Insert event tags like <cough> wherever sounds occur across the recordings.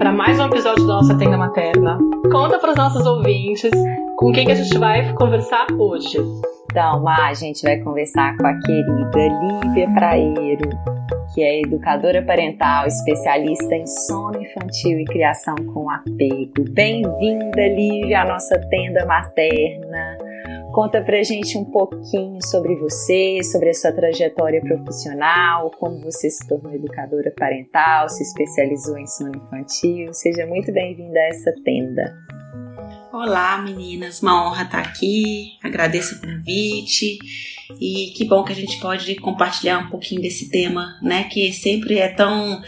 para mais um episódio da nossa tenda materna. Conta para os nossos ouvintes com quem que a gente vai conversar hoje. Então, a gente vai conversar com a querida Lívia Praeiro, que é educadora parental, especialista em sono infantil e criação com apego. Bem-vinda, Lívia, à nossa tenda materna. Conta pra gente um pouquinho sobre você, sobre a sua trajetória profissional, como você se tornou educadora parental, se especializou em sono infantil. Seja muito bem-vinda a essa tenda. Olá, meninas, uma honra estar aqui. Agradeço o convite e que bom que a gente pode compartilhar um pouquinho desse tema, né, que sempre é tão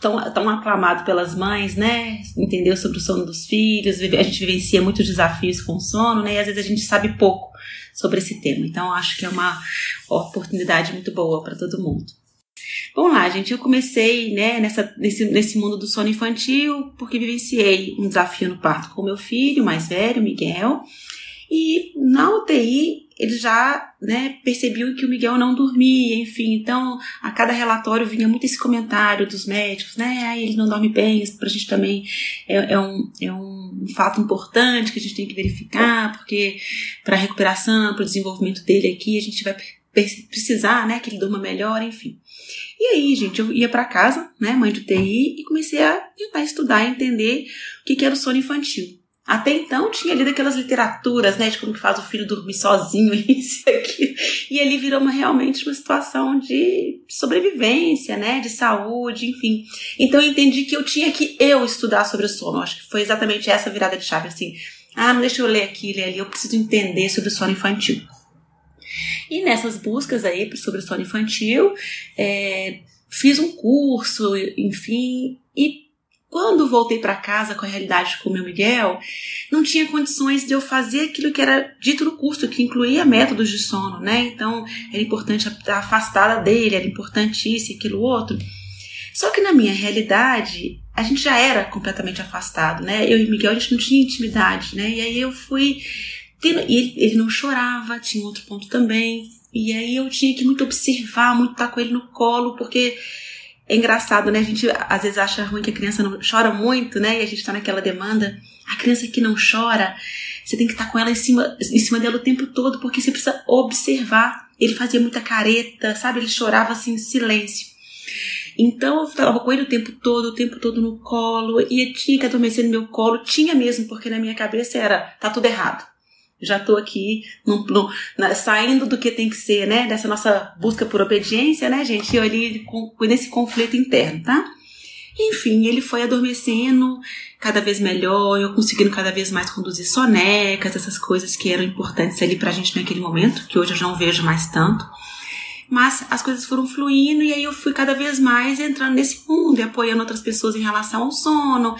tão, tão aclamado pelas mães, né? Entender sobre o sono dos filhos, a gente vivencia muitos desafios com o sono, né? E às vezes a gente sabe pouco sobre esse tema. Então acho que é uma oportunidade muito boa para todo mundo. Vamos lá, gente. Eu comecei né, nessa, nesse, nesse mundo do sono infantil porque vivenciei um desafio no parto com meu filho mais velho, Miguel. E na UTI ele já né, percebeu que o Miguel não dormia, enfim. Então, a cada relatório vinha muito esse comentário dos médicos, né? Ah, ele não dorme bem, isso pra gente também é, é, um, é um fato importante que a gente tem que verificar, porque para recuperação, para o desenvolvimento dele aqui, a gente vai precisar, né, que ele durma melhor, enfim. E aí, gente, eu ia para casa, né, mãe de TI, e comecei a tentar estudar e entender o que, que era o sono infantil. Até então tinha lido aquelas literaturas, né, de como que faz o filho dormir sozinho, <laughs> isso e aquilo. E ali virou uma, realmente uma situação de sobrevivência, né, de saúde, enfim. Então eu entendi que eu tinha que eu estudar sobre o sono. Acho que foi exatamente essa virada de chave, assim. Ah, não deixa eu ler aqui, ler ali, eu preciso entender sobre o sono infantil. E nessas buscas aí sobre o sono infantil, é, fiz um curso, enfim, e quando voltei para casa com a realidade com o meu Miguel, não tinha condições de eu fazer aquilo que era dito no curso, que incluía métodos de sono, né? Então era importante estar afastada dele, era importante isso e aquilo outro. Só que na minha realidade, a gente já era completamente afastado, né? Eu e Miguel, a gente não tinha intimidade, né? E aí eu fui e ele, ele não chorava, tinha outro ponto também. E aí eu tinha que muito observar, muito estar com ele no colo, porque é engraçado, né? A gente às vezes acha ruim que a criança não chora muito, né? E a gente tá naquela demanda. A criança que não chora, você tem que estar com ela em cima, em cima dela o tempo todo, porque você precisa observar. Ele fazia muita careta, sabe? Ele chorava assim em silêncio. Então eu estava com ele o tempo todo, o tempo todo no colo, e tinha que adormecer no meu colo, tinha mesmo, porque na minha cabeça era, tá tudo errado já estou aqui no, no, na, saindo do que tem que ser, né? Dessa nossa busca por obediência, né, gente? Eu ali com, nesse conflito interno, tá? Enfim, ele foi adormecendo cada vez melhor, eu conseguindo cada vez mais conduzir sonecas, essas coisas que eram importantes ali pra gente naquele momento, que hoje eu não vejo mais tanto. Mas as coisas foram fluindo e aí eu fui cada vez mais entrando nesse mundo e apoiando outras pessoas em relação ao sono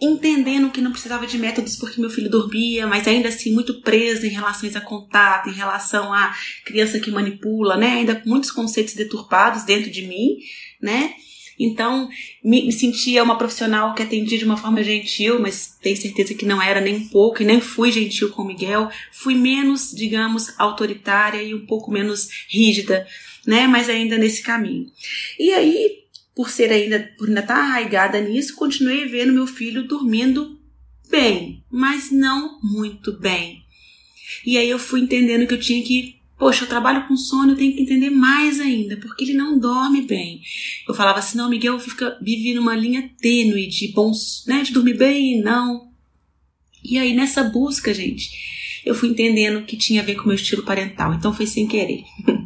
entendendo que não precisava de métodos porque meu filho dormia, mas ainda assim muito presa em relações a contato, em relação à criança que manipula, né? Ainda com muitos conceitos deturpados dentro de mim, né? Então, me, me, sentia uma profissional que atendia de uma forma gentil, mas tenho certeza que não era nem um pouco, e nem fui gentil com o Miguel. Fui menos, digamos, autoritária e um pouco menos rígida, né? Mas ainda nesse caminho. E aí, por ser ainda, por ainda estar arraigada nisso, continuei vendo meu filho dormindo bem, mas não muito bem. E aí eu fui entendendo que eu tinha que, poxa, eu trabalho com sono, eu tenho que entender mais ainda, porque ele não dorme bem. Eu falava assim, não, Miguel fica vive numa linha tênue de bons, né, de dormir bem e não. E aí nessa busca, gente, eu fui entendendo que tinha a ver com o meu estilo parental. Então foi sem querer. <laughs>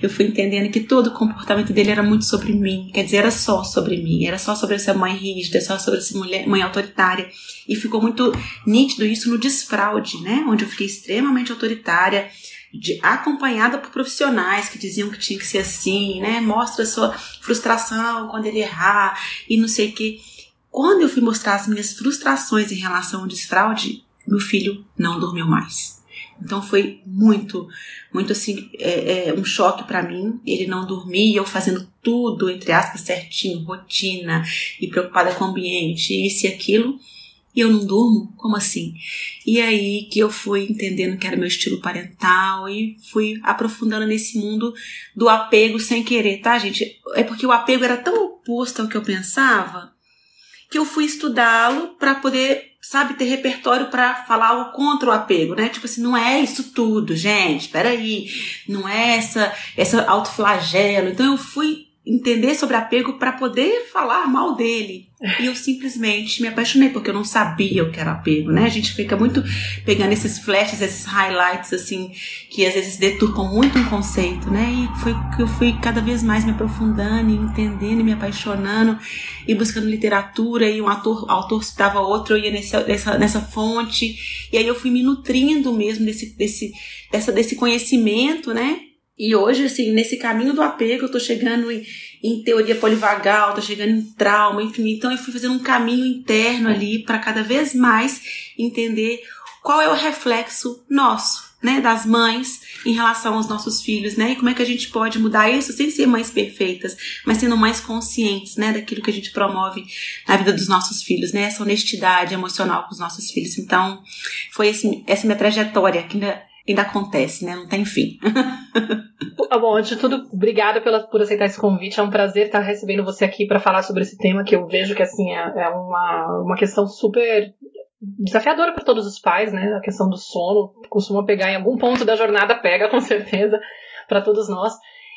eu fui entendendo que todo o comportamento dele era muito sobre mim. Quer dizer, era só sobre mim. Era só sobre essa mãe rígida, só sobre essa mulher, mãe autoritária. E ficou muito nítido isso no desfraude, né? Onde eu fiquei extremamente autoritária. De, acompanhada por profissionais que diziam que tinha que ser assim, né? Mostra sua frustração quando ele errar e não sei o que. Quando eu fui mostrar as minhas frustrações em relação ao desfraude, meu filho não dormiu mais. Então foi muito, muito assim, é, é um choque para mim. Ele não dormia, eu fazendo tudo, entre aspas, certinho, rotina, e preocupada com o ambiente, isso e aquilo. e eu não durmo? Como assim? E aí que eu fui entendendo que era meu estilo parental e fui aprofundando nesse mundo do apego sem querer, tá, gente? É porque o apego era tão oposto ao que eu pensava que eu fui estudá-lo para poder, sabe, ter repertório para falar algo contra o apego, né? Tipo assim, não é isso tudo, gente, peraí, não é essa, essa autoflagelo. Então eu fui entender sobre apego para poder falar mal dele. E eu simplesmente me apaixonei, porque eu não sabia o que era apego, né? A gente fica muito pegando esses flashes, esses highlights, assim, que às vezes deturpam muito um conceito, né? E foi que eu fui cada vez mais me aprofundando e entendendo e me apaixonando e buscando literatura e um ator, autor citava outro, eu ia nessa, nessa, nessa fonte. E aí eu fui me nutrindo mesmo desse, desse, dessa, desse conhecimento, né? E hoje, assim, nesse caminho do apego, eu tô chegando em, em teoria polivagal, tô chegando em trauma, enfim. Então, eu fui fazendo um caminho interno ali para cada vez mais entender qual é o reflexo nosso, né, das mães em relação aos nossos filhos, né, e como é que a gente pode mudar isso sem ser mães perfeitas, mas sendo mais conscientes, né, daquilo que a gente promove na vida dos nossos filhos, né, essa honestidade emocional com os nossos filhos. Então, foi esse, essa minha trajetória que ainda ainda acontece, né? Não tem fim. Ah, <laughs> bom, antes de tudo, obrigada pela, por aceitar esse convite. É um prazer estar recebendo você aqui para falar sobre esse tema que eu vejo que assim é, é uma, uma questão super desafiadora para todos os pais, né? A questão do sono costuma pegar em algum ponto da jornada, pega com certeza para todos nós.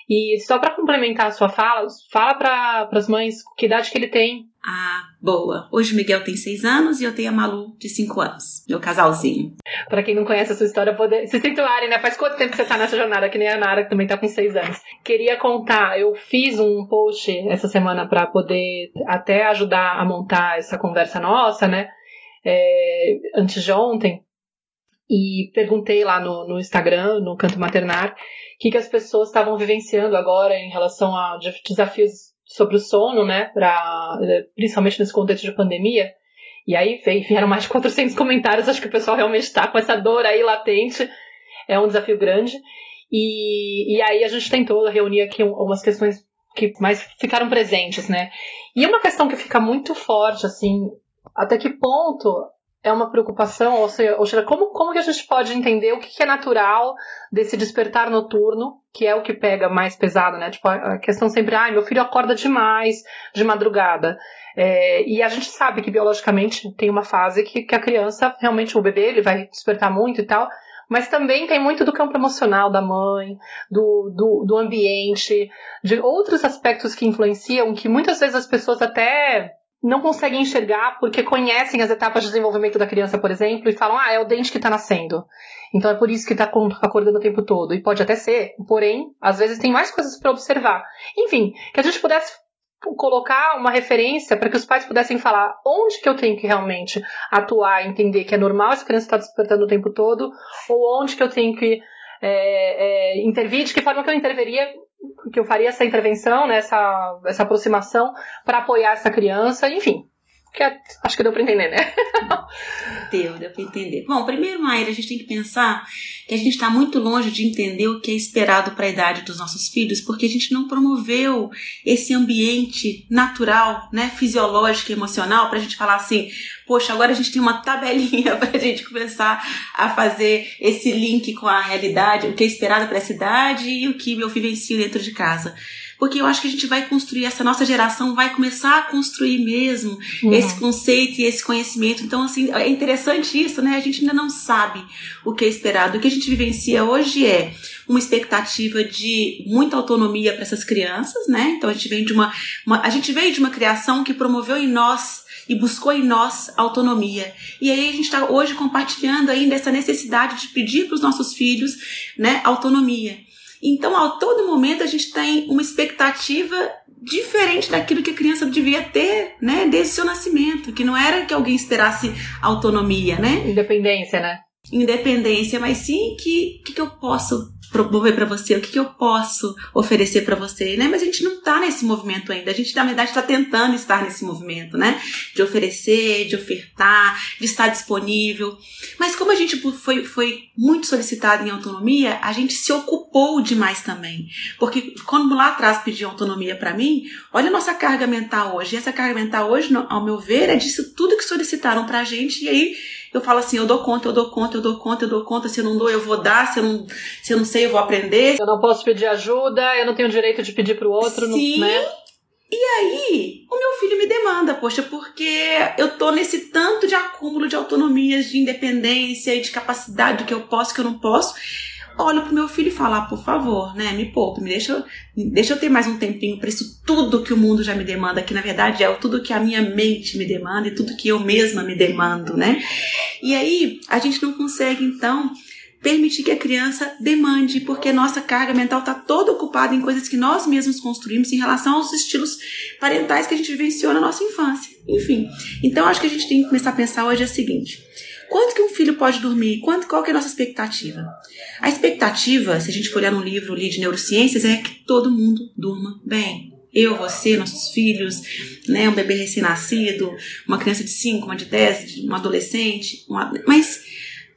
E só para complementar a sua fala, fala para as mães que idade que ele tem. Ah, boa. Hoje o Miguel tem seis anos e eu tenho a Malu de cinco anos, meu casalzinho. Para quem não conhece a sua história, poder se situarem, né? Faz quanto tempo que você tá nessa jornada, que nem a Nara, que também tá com seis anos. Queria contar, eu fiz um post essa semana para poder até ajudar a montar essa conversa nossa, né? É, antes de ontem, e perguntei lá no, no Instagram, no Canto Maternar, que, que as pessoas estavam vivenciando agora em relação a desafios sobre o sono, né, pra, principalmente nesse contexto de pandemia. E aí vieram mais de 400 comentários, acho que o pessoal realmente está com essa dor aí latente, é um desafio grande. E, e aí a gente tentou reunir aqui umas questões que mais ficaram presentes, né? E uma questão que fica muito forte, assim, até que ponto é uma preocupação, ou seja, ou seja como, como que a gente pode entender o que é natural desse despertar noturno, que é o que pega mais pesado, né? Tipo, a questão sempre, ai, ah, meu filho acorda demais de madrugada. É, e a gente sabe que biologicamente tem uma fase que, que a criança, realmente o bebê, ele vai despertar muito e tal, mas também tem muito do campo emocional da mãe, do, do, do ambiente, de outros aspectos que influenciam, que muitas vezes as pessoas até não conseguem enxergar porque conhecem as etapas de desenvolvimento da criança, por exemplo, e falam, ah, é o dente que está nascendo. Então é por isso que está acordando o tempo todo. E pode até ser, porém, às vezes tem mais coisas para observar. Enfim, que a gente pudesse colocar uma referência para que os pais pudessem falar onde que eu tenho que realmente atuar, entender que é normal essa criança estar despertando o tempo todo, ou onde que eu tenho que é, é, intervir, de que forma que eu interveria que eu faria essa intervenção, né, essa, essa aproximação para apoiar essa criança, enfim. Que é, acho que deu para entender, né? <laughs> deu, deu para entender. Bom, primeiro, Maíra, a gente tem que pensar que a gente está muito longe de entender o que é esperado para a idade dos nossos filhos, porque a gente não promoveu esse ambiente natural, né, fisiológico e emocional para a gente falar assim, poxa, agora a gente tem uma tabelinha <laughs> para a gente começar a fazer esse link com a realidade, o que é esperado para essa idade e o que eu vivencio dentro de casa porque eu acho que a gente vai construir, essa nossa geração vai começar a construir mesmo uhum. esse conceito e esse conhecimento. Então, assim, é interessante isso, né? A gente ainda não sabe o que é esperado. O que a gente vivencia hoje é uma expectativa de muita autonomia para essas crianças, né? Então a gente vem de uma, uma a gente veio de uma criação que promoveu em nós e buscou em nós autonomia. E aí a gente está hoje compartilhando ainda essa necessidade de pedir para os nossos filhos, né, autonomia. Então, a todo momento, a gente tem uma expectativa diferente daquilo que a criança devia ter, né, desde o seu nascimento, que não era que alguém esperasse autonomia, né? Independência, né? Independência, mas sim que que, que eu posso promover para você, o que, que eu posso oferecer para você, né? Mas a gente não tá nesse movimento ainda. A gente, na verdade, está tentando estar nesse movimento, né? De oferecer, de ofertar, de estar disponível. Mas como a gente foi, foi muito solicitado em autonomia, a gente se ocupou demais também. Porque quando lá atrás pediu autonomia para mim, olha a nossa carga mental hoje. E essa carga mental hoje, ao meu ver, é disso tudo que solicitaram pra gente. E aí eu falo assim, eu dou conta, eu dou conta, eu dou conta, eu dou conta, se eu não dou, eu vou dar, se eu não, se eu não sei, eu vou aprender. Eu não posso pedir ajuda, eu não tenho direito de pedir pro outro, Sim. né? E aí, o meu filho me demanda, poxa, porque eu tô nesse tanto de acúmulo de autonomias, de independência e de capacidade do que eu posso, que eu não posso olho pro meu filho e falo, ah, por favor, né, me poupe, me deixa, deixa eu ter mais um tempinho para isso tudo que o mundo já me demanda, que na verdade é tudo que a minha mente me demanda e tudo que eu mesma me demando, né? E aí a gente não consegue então permitir que a criança demande, porque nossa carga mental está toda ocupada em coisas que nós mesmos construímos em relação aos estilos parentais que a gente vivenciou na nossa infância. Enfim, então acho que a gente tem que começar a pensar hoje é o seguinte: Quanto que um filho pode dormir? Quanto, qual que é a nossa expectativa? A expectativa, se a gente for olhar num livro ali de neurociências, é que todo mundo durma bem. Eu, você, nossos filhos, né, um bebê recém-nascido, uma criança de 5, uma de 10, um adolescente. Uma... Mas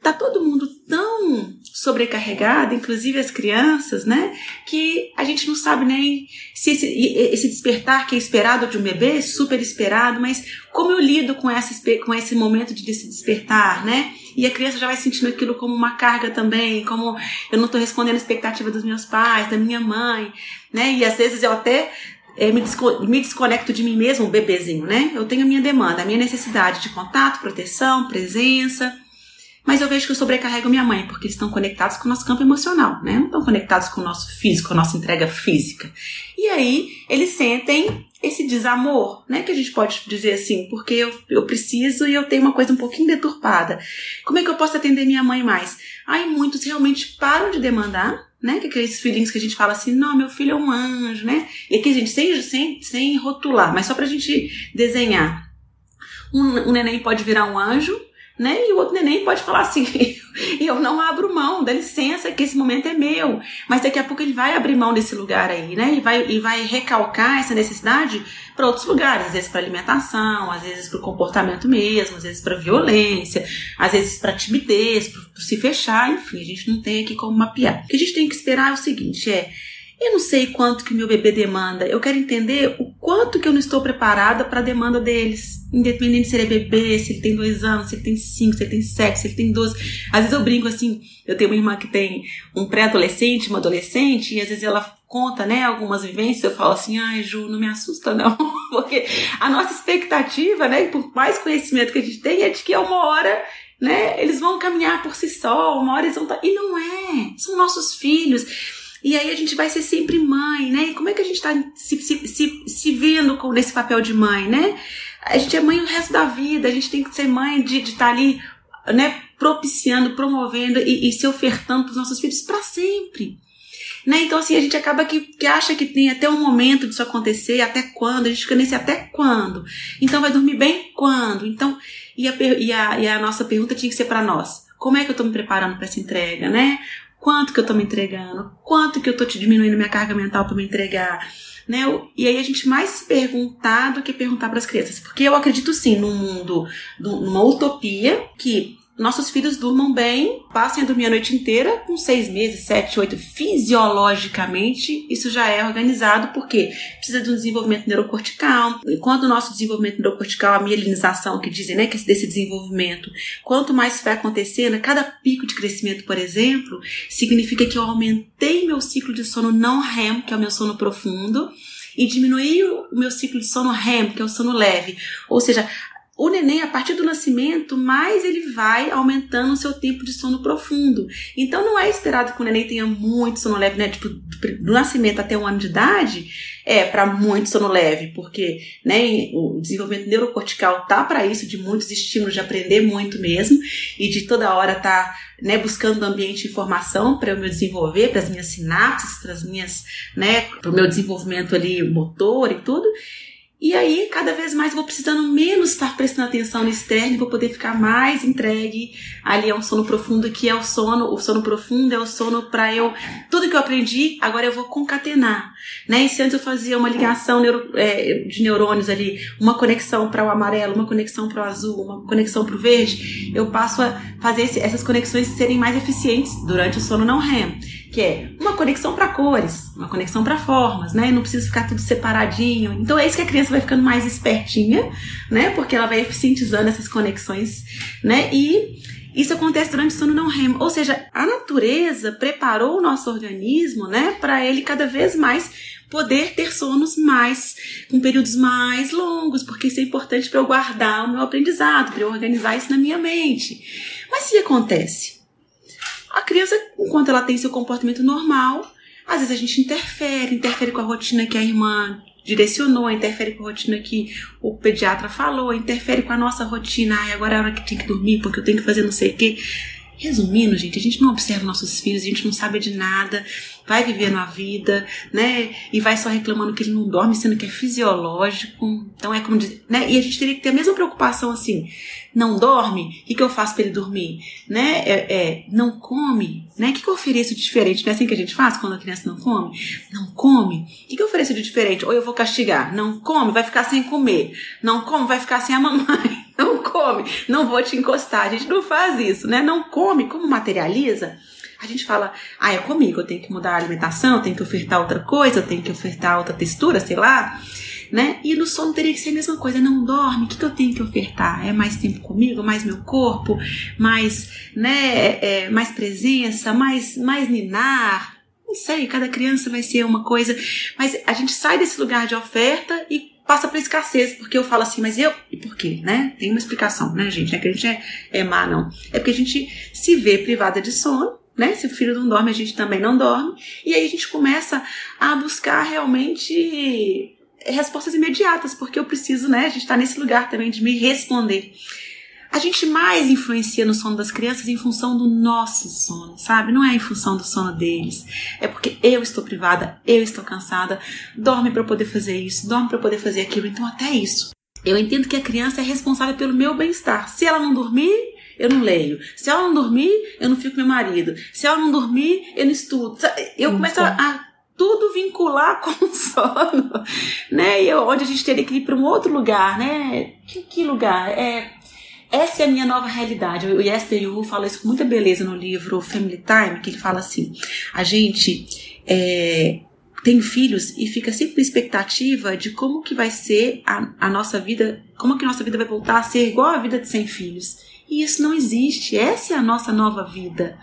tá todo mundo tão sobrecarregado, inclusive as crianças, né? Que a gente não sabe nem se esse, esse despertar que é esperado de um bebê, super esperado, mas como eu lido com, essa, com esse momento de se despertar, né? E a criança já vai sentindo aquilo como uma carga também, como eu não estou respondendo a expectativa dos meus pais, da minha mãe, né? E às vezes eu até é, me, me desconecto de mim mesmo, o bebezinho, né? Eu tenho a minha demanda, a minha necessidade de contato, proteção, presença mas eu vejo que eu sobrecarrego minha mãe, porque eles estão conectados com o nosso campo emocional, né? Não estão conectados com o nosso físico, a nossa entrega física. E aí eles sentem esse desamor, né? Que a gente pode dizer assim, porque eu, eu preciso e eu tenho uma coisa um pouquinho deturpada. Como é que eu posso atender minha mãe mais? Aí muitos realmente param de demandar, né? Que aqueles filhinhos que a gente fala assim, não, meu filho é um anjo, né? E aqui a gente, sem, sem, sem rotular, mas só pra gente desenhar. Um, um neném pode virar um anjo, né? E o outro neném pode falar assim: <laughs> eu não abro mão, dá licença, que esse momento é meu. Mas daqui a pouco ele vai abrir mão desse lugar aí, né? E vai, e vai recalcar essa necessidade para outros lugares, às vezes para alimentação, às vezes para o comportamento mesmo, às vezes para violência, às vezes para timidez, para se fechar, enfim, a gente não tem aqui como mapear. O que a gente tem que esperar é o seguinte: é eu não sei quanto que meu bebê demanda. Eu quero entender o quanto que eu não estou preparada para a demanda deles. Independente se ele é bebê, se ele tem dois anos, se ele tem cinco, se ele tem sete, se ele tem doze. Às vezes eu brinco assim, eu tenho uma irmã que tem um pré-adolescente, uma adolescente, e às vezes ela conta, né, algumas vivências, eu falo assim, ai Ju, não me assusta não. <laughs> Porque a nossa expectativa, né, por mais conhecimento que a gente tem, é de que é uma hora né? Eles vão caminhar por si só, uma hora eles vão. Tá, e não é. São nossos filhos. E aí a gente vai ser sempre mãe, né? E como é que a gente está se, se, se, se vendo com, nesse papel de mãe, né? A gente é mãe o resto da vida, a gente tem que ser mãe de estar tá ali, né? Propiciando, promovendo e, e se ofertando para os nossos filhos para sempre. Né? Então, assim, a gente acaba que, que acha que tem até um momento disso acontecer, até quando, a gente fica nesse até quando. Então, vai dormir bem quando? Então, e a, e a, e a nossa pergunta tinha que ser para nós: como é que eu estou me preparando para essa entrega, né? Quanto que eu tô me entregando? Quanto que eu tô te diminuindo minha carga mental para me entregar? Né? E aí a gente mais se perguntar do que perguntar para as crianças. Porque eu acredito sim num mundo, numa utopia que nossos filhos durmam bem, passem a dormir a noite inteira, com seis meses, sete, oito, fisiologicamente, isso já é organizado, porque precisa de um desenvolvimento neurocortical. Enquanto o nosso desenvolvimento neurocortical, a mielinização, que dizem né, que desse desenvolvimento, quanto mais vai acontecendo, cada pico de crescimento, por exemplo, significa que eu aumentei meu ciclo de sono não REM, que é o meu sono profundo, e diminuí o meu ciclo de sono REM, que é o sono leve. Ou seja, o neném, a partir do nascimento, mais ele vai aumentando o seu tempo de sono profundo. Então não é esperado que o neném tenha muito sono leve, né? Tipo, do nascimento até um ano de idade, é para muito sono leve, porque né, o desenvolvimento neurocortical tá para isso, de muitos estímulos, de aprender muito mesmo, e de toda hora tá né, buscando um ambiente informação para eu me desenvolver, para as minhas sinapses, para as minhas, né, para o meu desenvolvimento ali motor e tudo. E aí, cada vez mais, vou precisando menos estar prestando atenção no externo, vou poder ficar mais entregue ali ao sono profundo, que é o sono, o sono profundo é o sono para eu, tudo que eu aprendi, agora eu vou concatenar, né? E se antes eu fazia uma ligação neuro, é, de neurônios ali, uma conexão para o amarelo, uma conexão para o azul, uma conexão para o verde, eu passo a fazer esse, essas conexões serem mais eficientes durante o sono não REM que é uma conexão para cores, uma conexão para formas, né? Não precisa ficar tudo separadinho. Então é isso que a criança vai ficando mais espertinha, né? Porque ela vai eficientizando essas conexões, né? E isso acontece durante o sono não REM, ou seja, a natureza preparou o nosso organismo, né, para ele cada vez mais poder ter sonos mais com períodos mais longos, porque isso é importante para eu guardar o meu aprendizado, para eu organizar isso na minha mente. Mas o que acontece? A criança, enquanto ela tem seu comportamento normal, às vezes a gente interfere, interfere com a rotina que a irmã direcionou, interfere com a rotina que o pediatra falou, interfere com a nossa rotina. Ai, agora é a hora que tem que dormir porque eu tenho que fazer não sei o quê. Resumindo, gente, a gente não observa nossos filhos, a gente não sabe de nada, vai vivendo a vida, né? E vai só reclamando que ele não dorme, sendo que é fisiológico. Então é como dizer, né? E a gente teria que ter a mesma preocupação assim não dorme, o que, que eu faço para ele dormir? Né? É, é, não come, né? O que, que eu ofereço de diferente? Não é assim que a gente faz quando a criança não come? Não come? O que, que eu ofereço de diferente? Ou eu vou castigar? Não come, vai ficar sem comer. Não come, vai ficar sem a <laughs> mamãe. Não come, não vou te encostar. A gente não faz isso, né? Não come, como materializa? A gente fala, ah, é comigo, eu tenho que mudar a alimentação, eu tenho que ofertar outra coisa, eu tenho que ofertar outra textura, sei lá né? E no sono teria que ser a mesma coisa, não dorme, o que, que eu tenho que ofertar? É mais tempo comigo, mais meu corpo, mais, né, é, mais presença, mais, mais ninar, não sei, cada criança vai ser uma coisa, mas a gente sai desse lugar de oferta e passa para escassez, porque eu falo assim, mas eu, e por quê, né? Tem uma explicação, né, gente? Não é que a gente é, é má, não. É porque a gente se vê privada de sono, né? Se o filho não dorme, a gente também não dorme, e aí a gente começa a buscar realmente respostas imediatas, porque eu preciso, né? A gente está nesse lugar também de me responder. A gente mais influencia no sono das crianças em função do nosso sono, sabe? Não é em função do sono deles. É porque eu estou privada, eu estou cansada, dorme para poder fazer isso, dorme para poder fazer aquilo. Então, até isso. Eu entendo que a criança é responsável pelo meu bem-estar. Se ela não dormir, eu não leio. Se ela não dormir, eu não fico com meu marido. Se ela não dormir, eu não estudo. Eu começo a tudo vincular <laughs> com o sono, né? E onde a gente teria que ir para um outro lugar, né? Que, que, lugar? É, essa é a minha nova realidade. O Yester Yu fala isso com muita beleza no livro Family Time, que ele fala assim: a gente é, tem filhos e fica sempre na expectativa de como que vai ser a, a nossa vida, como que a nossa vida vai voltar a ser igual a vida de sem filhos. E isso não existe. Essa é a nossa nova vida.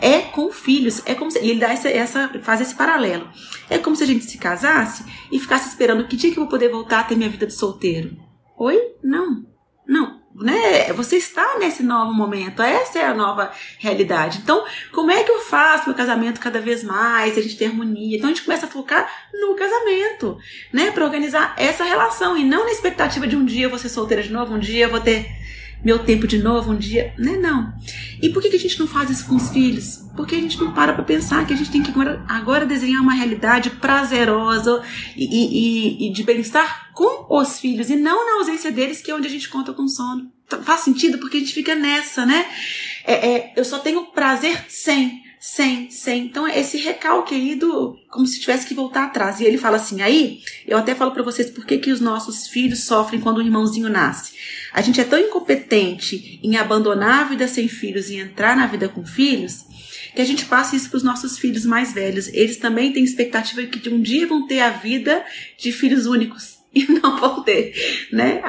É com filhos. É como se, ele dá essa, essa, faz esse paralelo. É como se a gente se casasse e ficasse esperando que dia que eu vou poder voltar a ter minha vida de solteiro. Oi? Não. Não. Né? Você está nesse novo momento, essa é a nova realidade. Então, como é que eu faço meu casamento cada vez mais, a gente ter harmonia? Então a gente começa a focar no casamento, né? Para organizar essa relação e não na expectativa de um dia eu vou ser solteira de novo, um dia eu vou ter meu tempo de novo um dia. Né? Não. E por que, a gente não faz isso com os filhos? Porque a gente não para para pensar que a gente tem que agora, agora desenhar uma realidade prazerosa e, e, e de bem-estar com os filhos e não na ausência deles, que é onde a gente conta com sono. Faz sentido porque a gente fica nessa, né? É, é, eu só tenho prazer sem sem, sem. Então, esse recalque aí do. como se tivesse que voltar atrás. E ele fala assim: aí, eu até falo para vocês por que, que os nossos filhos sofrem quando o irmãozinho nasce. A gente é tão incompetente em abandonar a vida sem filhos e entrar na vida com filhos que a gente passa isso para os nossos filhos mais velhos. Eles também têm expectativa de que um dia vão ter a vida de filhos únicos e <laughs> não vão ter, né?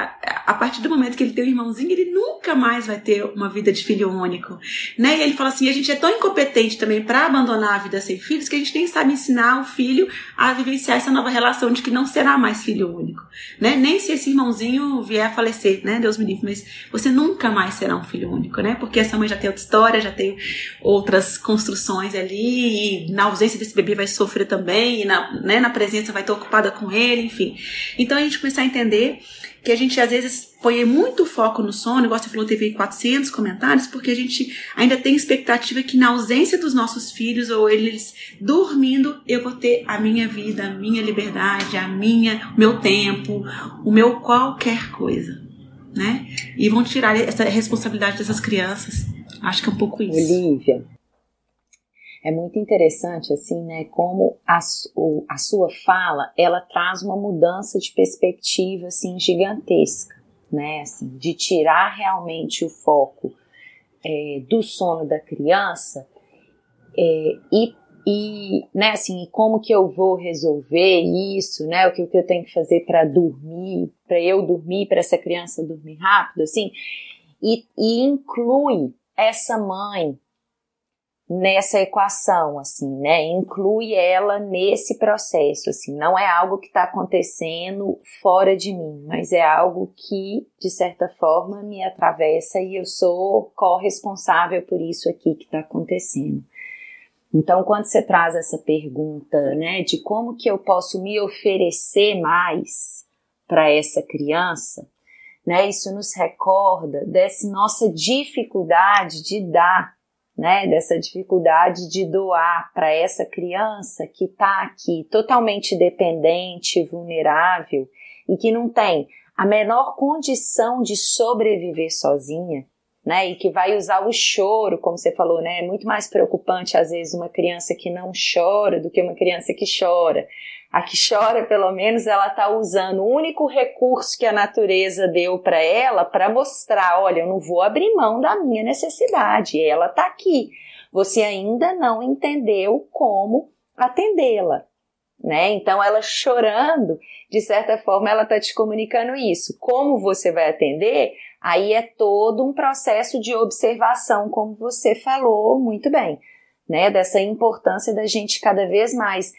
A partir do momento que ele tem um irmãozinho, ele nunca mais vai ter uma vida de filho único, né? E ele fala assim: a gente é tão incompetente também para abandonar a vida sem filhos que a gente nem sabe ensinar o filho a vivenciar essa nova relação de que não será mais filho único, né? Nem se esse irmãozinho vier a falecer, né? Deus me livre, mas você nunca mais será um filho único, né? Porque essa mãe já tem outra história, já tem outras construções ali, e na ausência desse bebê vai sofrer também, e na, né, na presença vai estar ocupada com ele, enfim. Então Então a gente começar a entender que a gente às vezes põe muito foco no sono, igual você falou, teve 400 comentários, porque a gente ainda tem expectativa que na ausência dos nossos filhos ou eles dormindo, eu vou ter a minha vida, a minha liberdade, a minha, o meu tempo, o meu qualquer coisa, né? E vão tirar essa responsabilidade dessas crianças. Acho que é um pouco isso. Olivia, é muito interessante, assim, né, como a, o, a sua fala, ela traz uma mudança de perspectiva, assim, gigantesca, né, assim, de tirar realmente o foco é, do sono da criança é, e, e, né, assim, como que eu vou resolver isso, né, o que, o que eu tenho que fazer para dormir, para eu dormir, para essa criança dormir rápido, assim, e, e inclui essa mãe nessa equação, assim, né? Inclui ela nesse processo, assim. Não é algo que está acontecendo fora de mim, mas é algo que, de certa forma, me atravessa e eu sou corresponsável por isso aqui que está acontecendo. Então, quando você traz essa pergunta, né, de como que eu posso me oferecer mais para essa criança, né, isso nos recorda dessa nossa dificuldade de dar né, dessa dificuldade de doar para essa criança que está aqui totalmente dependente, vulnerável e que não tem a menor condição de sobreviver sozinha, né, e que vai usar o choro, como você falou, né, é muito mais preocupante às vezes uma criança que não chora do que uma criança que chora. A que chora, pelo menos, ela está usando o único recurso que a natureza deu para ela para mostrar: olha, eu não vou abrir mão da minha necessidade, ela está aqui. Você ainda não entendeu como atendê-la. Né? Então, ela chorando, de certa forma, ela está te comunicando isso. Como você vai atender? Aí é todo um processo de observação, como você falou muito bem, né? Dessa importância da gente cada vez mais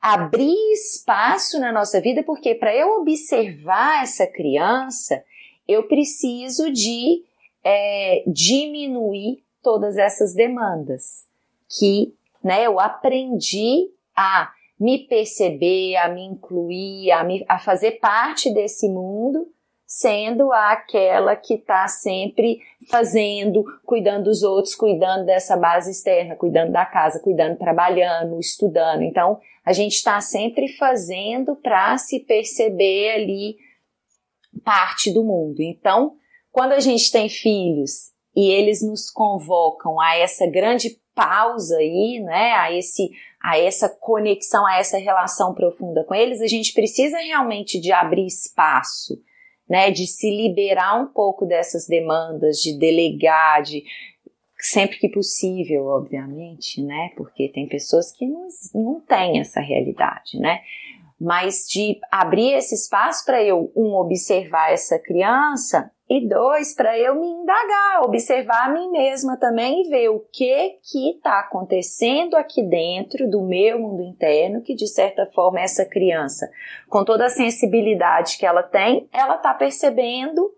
abrir espaço na nossa vida, porque para eu observar essa criança, eu preciso de é, diminuir todas essas demandas que né, eu aprendi a me perceber, a me incluir, a, me, a fazer parte desse mundo, sendo aquela que está sempre fazendo, cuidando dos outros, cuidando dessa base externa, cuidando da casa, cuidando, trabalhando, estudando. Então, a gente está sempre fazendo para se perceber ali parte do mundo. Então, quando a gente tem filhos e eles nos convocam a essa grande pausa aí, né, a esse a essa conexão, a essa relação profunda com eles, a gente precisa realmente de abrir espaço, né, de se liberar um pouco dessas demandas, de delegar, de sempre que possível, obviamente, né? Porque tem pessoas que não, não têm essa realidade, né? Mas de abrir esse espaço para eu, um, observar essa criança e dois, para eu me indagar, observar a mim mesma também e ver o que que está acontecendo aqui dentro do meu mundo interno, que de certa forma essa criança, com toda a sensibilidade que ela tem, ela está percebendo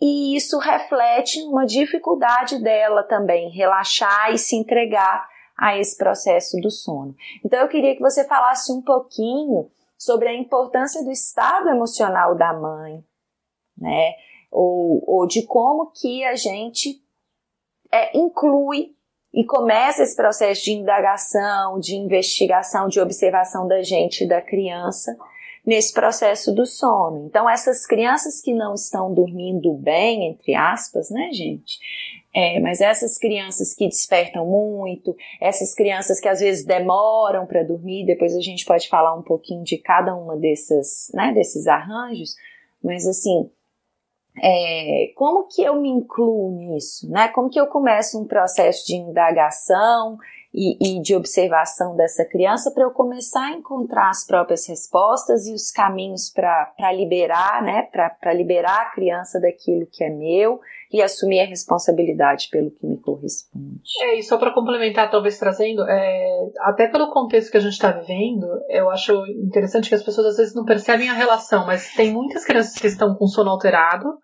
e isso reflete uma dificuldade dela também relaxar e se entregar a esse processo do sono. Então eu queria que você falasse um pouquinho sobre a importância do estado emocional da mãe, né? Ou, ou de como que a gente é, inclui e começa esse processo de indagação, de investigação, de observação da gente e da criança nesse processo do sono. Então, essas crianças que não estão dormindo bem, entre aspas, né, gente? É, mas essas crianças que despertam muito, essas crianças que às vezes demoram para dormir, depois a gente pode falar um pouquinho de cada uma dessas, né, desses arranjos, mas assim, é, como que eu me incluo nisso, né? Como que eu começo um processo de indagação e, e de observação dessa criança para eu começar a encontrar as próprias respostas e os caminhos para liberar, né, para liberar a criança daquilo que é meu e assumir a responsabilidade pelo que me corresponde. É, e só para complementar, talvez trazendo, é, até pelo contexto que a gente está vivendo, eu acho interessante que as pessoas às vezes não percebem a relação, mas tem muitas crianças que estão com sono alterado,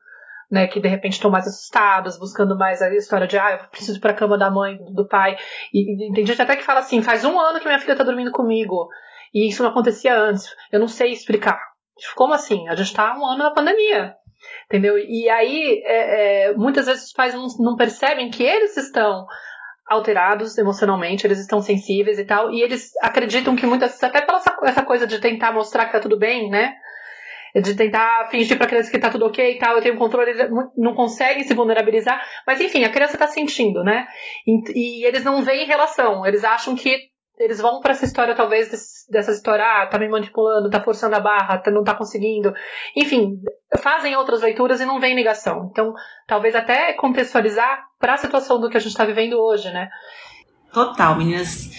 né, que de repente estão mais assustadas, buscando mais a história de, ah, eu preciso ir pra cama da mãe, do pai. E, e tem gente até que fala assim, faz um ano que minha filha tá dormindo comigo, e isso não acontecia antes, eu não sei explicar. Como assim? A gente está um ano na pandemia. Entendeu? E aí, é, é, muitas vezes os pais não, não percebem que eles estão alterados emocionalmente, eles estão sensíveis e tal, e eles acreditam que muitas até pela essa coisa de tentar mostrar que tá tudo bem, né? De tentar fingir pra criança que tá tudo ok e tal, eu tenho controle, eles não conseguem se vulnerabilizar, mas enfim, a criança tá sentindo, né? E, e eles não veem relação, eles acham que eles vão para essa história, talvez, dessa história, ah, tá me manipulando, tá forçando a barra, tá, não tá conseguindo. Enfim, fazem outras leituras e não vem negação. Então, talvez até contextualizar para a situação do que a gente está vivendo hoje, né? Total, meninas.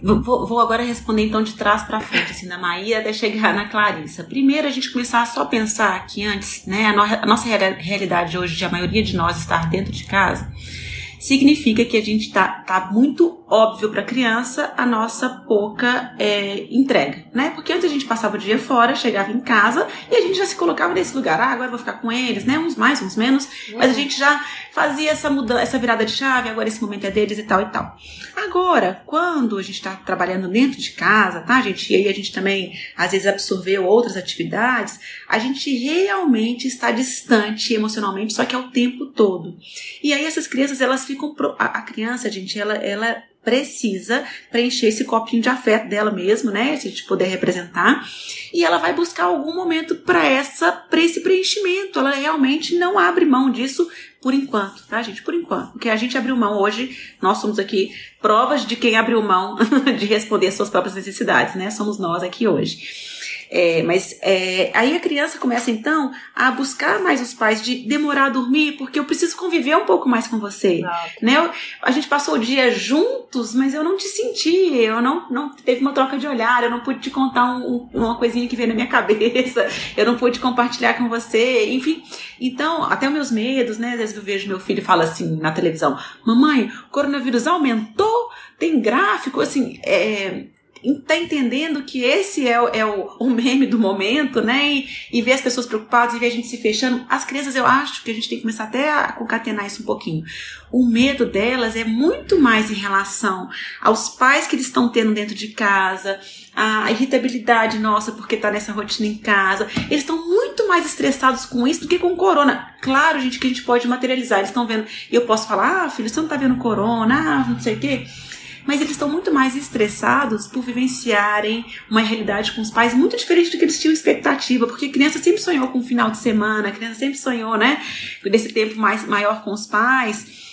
Vou, vou, agora responder então de trás para frente, assim, da Maíra até chegar na Clarissa. Primeiro, a gente começar a só pensar que antes, né, a, no, a nossa realidade hoje, de a maioria de nós estar dentro de casa, significa que a gente tá, tá muito óbvio para a criança a nossa pouca é, entrega, né? Porque antes a gente passava o dia fora, chegava em casa e a gente já se colocava nesse lugar, ah, agora vou ficar com eles, né? Uns mais, uns menos, mas a gente já fazia essa mudança, essa virada de chave, agora esse momento é deles e tal e tal. Agora, quando a gente está trabalhando dentro de casa, tá, gente? E aí a gente também às vezes absorveu outras atividades, a gente realmente está distante emocionalmente, só que é o tempo todo. E aí essas crianças, elas ficam pro... a, a criança, gente, ela ela precisa preencher esse copinho de afeto dela mesmo, né? Se a gente puder representar. E ela vai buscar algum momento para essa para esse preenchimento. Ela realmente não abre mão disso por enquanto, tá, gente? Por enquanto. Porque a gente abriu mão hoje, nós somos aqui provas de quem abriu mão <laughs> de responder às suas próprias necessidades, né? Somos nós aqui hoje. É, mas é, aí a criança começa então a buscar mais os pais de demorar a dormir, porque eu preciso conviver um pouco mais com você. Né? A gente passou o dia juntos, mas eu não te senti, eu não, não teve uma troca de olhar, eu não pude te contar um, uma coisinha que veio na minha <laughs> cabeça, eu não pude compartilhar com você, enfim. Então, até os meus medos, né? Às vezes eu vejo meu filho fala assim na televisão: Mamãe, o coronavírus aumentou? Tem gráfico, assim, é, tá entendendo que esse é, o, é o, o meme do momento, né? E, e ver as pessoas preocupadas e ver a gente se fechando. As crianças, eu acho que a gente tem que começar até a concatenar isso um pouquinho. O medo delas é muito mais em relação aos pais que eles estão tendo dentro de casa, a irritabilidade nossa porque tá nessa rotina em casa. Eles estão muito mais estressados com isso do que com corona. Claro, gente, que a gente pode materializar. Eles estão vendo, e eu posso falar, ah, filho, você não tá vendo corona, ah, não sei o quê mas eles estão muito mais estressados por vivenciarem uma realidade com os pais muito diferente do que eles tinham expectativa, porque criança sempre sonhou com um final de semana, a criança sempre sonhou, né, desse tempo mais maior com os pais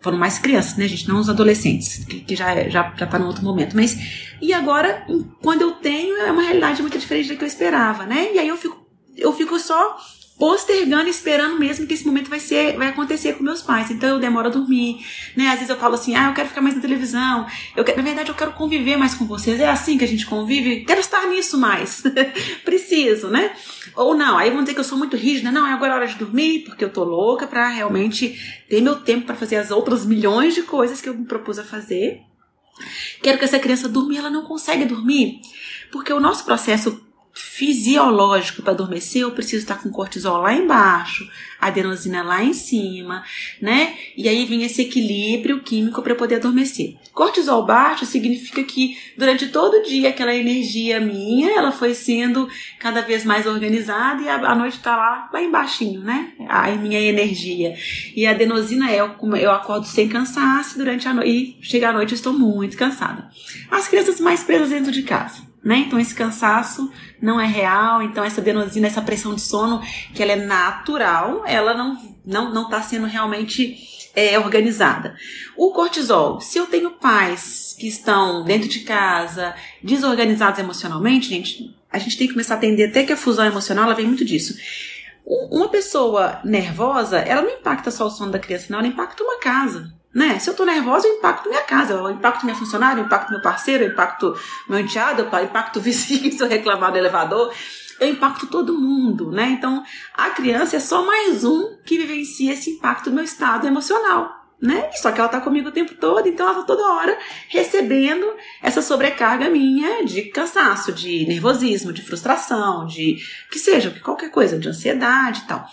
foram mais crianças, né, gente? Não os adolescentes, que, que já, já, já tá no outro momento. Mas, e agora, quando eu tenho, é uma realidade muito diferente da que eu esperava, né? E aí eu fico, eu fico só postergando, esperando mesmo que esse momento vai ser, vai acontecer com meus pais. Então eu demoro a dormir, né? Às vezes eu falo assim, ah, eu quero ficar mais na televisão. Eu quero, na verdade, eu quero conviver mais com vocês. É assim que a gente convive. Quero estar nisso mais. <laughs> Preciso, né? Ou não, aí vão dizer que eu sou muito rígida. Não, é agora a hora de dormir, porque eu tô louca para realmente ter meu tempo para fazer as outras milhões de coisas que eu me propus a fazer. Quero que essa criança durma e ela não consegue dormir, porque o nosso processo fisiológico para adormecer, eu preciso estar com cortisol lá embaixo, adenosina lá em cima, né? E aí vem esse equilíbrio químico para poder adormecer. Cortisol baixo significa que durante todo o dia aquela energia minha, ela foi sendo cada vez mais organizada e a, noite está lá, lá embaixo, né? A minha energia. E a adenosina é como eu acordo sem cansaço durante a noite e chega à noite eu estou muito cansada. As crianças mais presas dentro de casa né? Então esse cansaço não é real, então essa adenosina, essa pressão de sono, que ela é natural, ela não não não está sendo realmente é, organizada. O cortisol, se eu tenho pais que estão dentro de casa, desorganizados emocionalmente, gente, a gente tem que começar a entender até que a fusão emocional ela vem muito disso. Uma pessoa nervosa, ela não impacta só o sono da criança, não, ela impacta uma casa. Né? Se eu tô nervosa, eu impacto minha casa, eu impacto minha funcionária, eu impacto meu parceiro, eu impacto meu enteado, eu impacto o vizinho se eu reclamar do elevador, eu impacto todo mundo, né? Então, a criança é só mais um que vivencia esse impacto do meu estado emocional. Né? Só que ela tá comigo o tempo todo, então ela tá toda hora recebendo essa sobrecarga minha de cansaço, de nervosismo, de frustração, de que seja, qualquer coisa, de ansiedade e tal.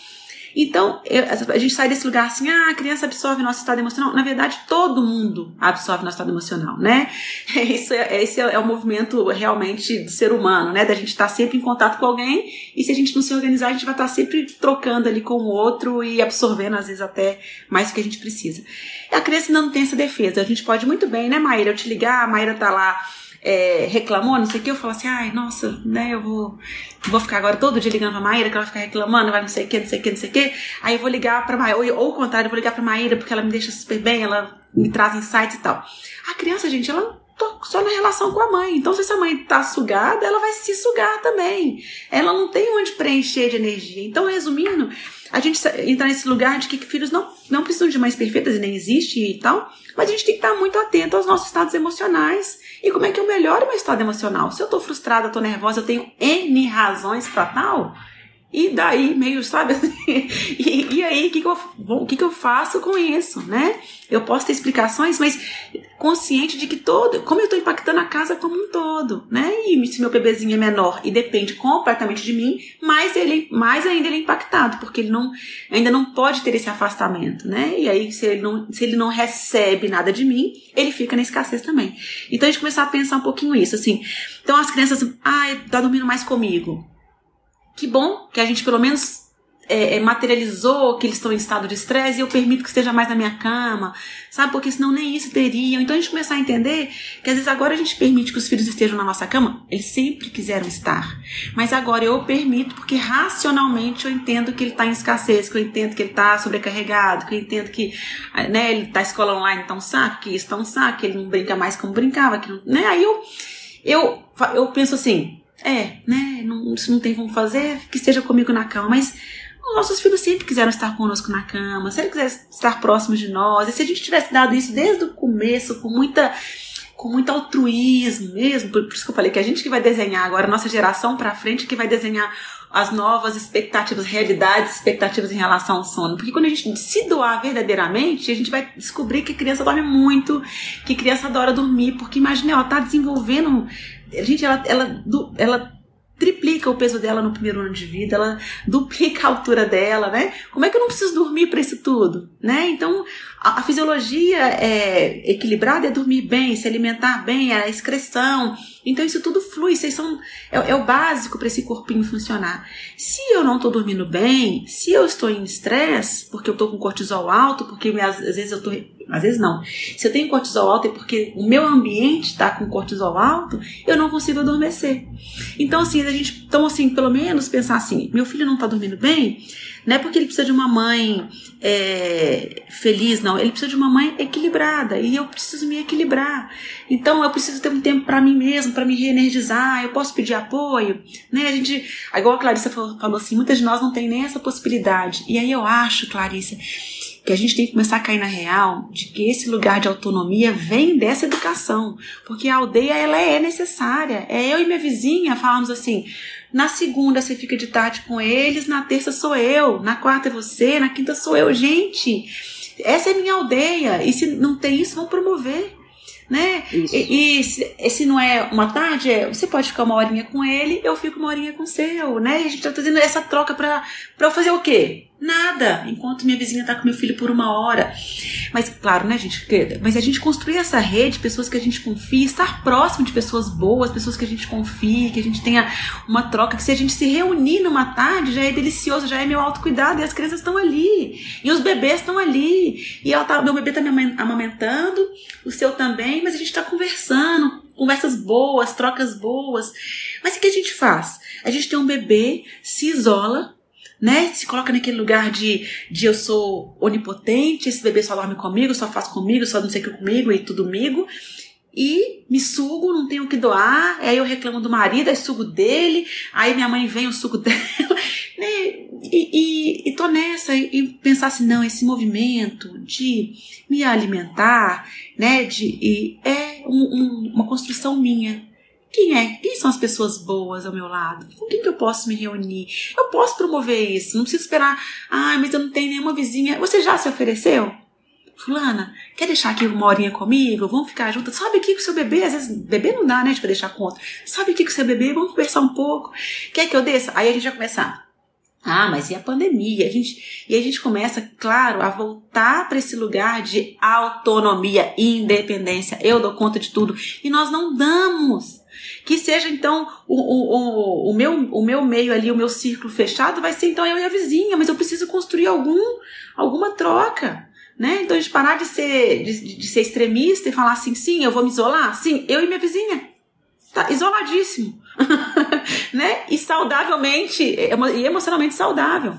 Então, eu, a gente sai desse lugar assim, ah, a criança absorve nosso estado emocional. Na verdade, todo mundo absorve nosso estado emocional, né? <laughs> Isso é, esse é, o movimento realmente do ser humano, né? Da gente estar sempre em contato com alguém e se a gente não se organizar, a gente vai estar sempre trocando ali com o outro e absorvendo, às vezes, até mais do que a gente precisa. A criança não tem essa defesa. A gente pode muito bem, né, Maíra? Eu te ligar, a Maíra tá lá é, reclamou, não sei o que, eu falo assim, ai, nossa, né, eu vou, vou ficar agora todo dia ligando pra Maíra, que ela vai ficar reclamando, vai não sei o que, não sei o que, não sei o que. Aí eu vou ligar pra Maíra, ou, ou o contrário, eu vou ligar pra Maíra porque ela me deixa super bem, ela me traz insights e tal. A criança, gente, ela só na relação com a mãe. Então, se essa mãe tá sugada, ela vai se sugar também. Ela não tem onde preencher de energia. Então, resumindo, a gente entra nesse lugar de que filhos não, não precisam de mães perfeitas e nem existe e tal, mas a gente tem que estar muito atento aos nossos estados emocionais e como é que eu melhoro meu estado emocional? Se eu tô frustrada, tô nervosa, eu tenho N razões para tal, e daí, meio, sabe? <laughs> e, e aí, o que, que, eu, que, que eu faço com isso, né? Eu posso ter explicações, mas consciente de que todo, como eu estou impactando a casa como um todo, né? E se meu bebezinho é menor e depende completamente de mim, mais ele, mais ainda ele é impactado, porque ele não, ainda não pode ter esse afastamento, né? E aí, se ele não, se ele não recebe nada de mim, ele fica na escassez também. Então a gente começar a pensar um pouquinho isso, assim. Então as crianças, ah, tá dormindo mais comigo. Que bom que a gente pelo menos é, é, materializou que eles estão em estado de estresse e eu permito que esteja mais na minha cama, sabe? Porque senão nem isso teriam. Então a gente começar a entender que às vezes agora a gente permite que os filhos estejam na nossa cama, eles sempre quiseram estar. Mas agora eu permito porque racionalmente eu entendo que ele está em escassez, que eu entendo que ele está sobrecarregado, que eu entendo que né, ele está escola online, tá um saco, que isso está um saco, que ele não brinca mais como brincava, que não, né? Aí eu, eu, eu penso assim, é, né? Não, se não tem como fazer, que esteja comigo na cama. Mas os nossos filhos sempre quiseram estar conosco na cama, se eles quiserem estar próximos de nós. E se a gente tivesse dado isso desde o começo, com muita com muito altruísmo mesmo, por isso que eu falei que a gente que vai desenhar agora, nossa geração para frente que vai desenhar as novas expectativas, realidades, expectativas em relação ao sono. Porque quando a gente se doar verdadeiramente, a gente vai descobrir que a criança dorme muito, que a criança adora dormir, porque imagine, ela tá desenvolvendo Gente, ela, ela, ela triplica o peso dela no primeiro ano de vida, ela duplica a altura dela, né? Como é que eu não preciso dormir para isso tudo, né? Então, a, a, fisiologia é equilibrada é dormir bem, se alimentar bem, é a excreção. Então, isso tudo flui, isso são, é, é o básico para esse corpinho funcionar. Se eu não estou dormindo bem, se eu estou em estresse, porque eu estou com cortisol alto, porque às vezes eu estou às vezes não. Se eu tenho cortisol alto é porque o meu ambiente está com cortisol alto, eu não consigo adormecer. Então, assim, a gente, então, assim, pelo menos pensar assim: meu filho não está dormindo bem, não é porque ele precisa de uma mãe é, feliz, não. Ele precisa de uma mãe equilibrada e eu preciso me equilibrar. Então, eu preciso ter um tempo para mim mesmo, para me reenergizar. Eu posso pedir apoio, né? A gente, igual a Clarissa falou, falou assim, muitas de nós não tem nem essa possibilidade. E aí eu acho, Clarissa que a gente tem que começar a cair na real de que esse lugar de autonomia vem dessa educação, porque a aldeia ela é necessária. É eu e minha vizinha falamos assim: na segunda você fica de tarde com eles, na terça sou eu, na quarta é você, na quinta sou eu. Gente, essa é minha aldeia e se não tem isso, vamos promover né? Isso. E, e se, se, não é uma tarde, é, você pode ficar uma horinha com ele, eu fico uma horinha com o seu, né? E a gente tá fazendo essa troca pra, pra eu fazer o quê? Nada, enquanto minha vizinha tá com meu filho por uma hora. Mas, claro, né, gente? Mas a gente construir essa rede, pessoas que a gente confia, estar próximo de pessoas boas, pessoas que a gente confia, que a gente tenha uma troca, que se a gente se reunir numa tarde, já é delicioso, já é meu autocuidado, e as crianças estão ali, e os bebês estão ali, e ela tá, meu bebê tá me amamentando, o seu também, mas a gente tá conversando, conversas boas, trocas boas. Mas o que a gente faz? A gente tem um bebê, se isola, né? Se coloca naquele lugar de, de eu sou onipotente, esse bebê só dorme comigo, só faz comigo, só não sei o que comigo e tudo comigo. E me sugo, não tenho o que doar, aí eu reclamo do marido, aí sugo dele, aí minha mãe vem, o sugo <laughs> dela, né? E, e, e tô nessa, e, pensar assim, não, esse movimento de me alimentar, né? De, é um, um, uma construção minha, quem é? Quem são as pessoas boas ao meu lado? Com quem que eu posso me reunir? Eu posso promover isso, não preciso esperar. Ah, mas eu não tenho nenhuma vizinha. Você já se ofereceu? Fulana, quer deixar aqui uma horinha comigo? Vamos ficar juntas? Sobe aqui com o seu bebê. Às vezes, bebê não dá, né, de deixar com outro. Sobe aqui com o seu bebê, vamos conversar um pouco. Quer que eu desça? Aí a gente vai começar. Ah, mas e a pandemia? A gente, e a gente começa, claro, a voltar para esse lugar de autonomia independência. Eu dou conta de tudo. E nós não damos. Que seja então o, o, o, meu, o meu meio ali, o meu círculo fechado, vai ser então eu e a vizinha, mas eu preciso construir algum, alguma troca. Né? Então a gente parar de ser, de, de ser extremista e falar assim, sim, eu vou me isolar, sim, eu e minha vizinha. Tá isoladíssimo. <laughs> né? E saudavelmente, e emocionalmente saudável.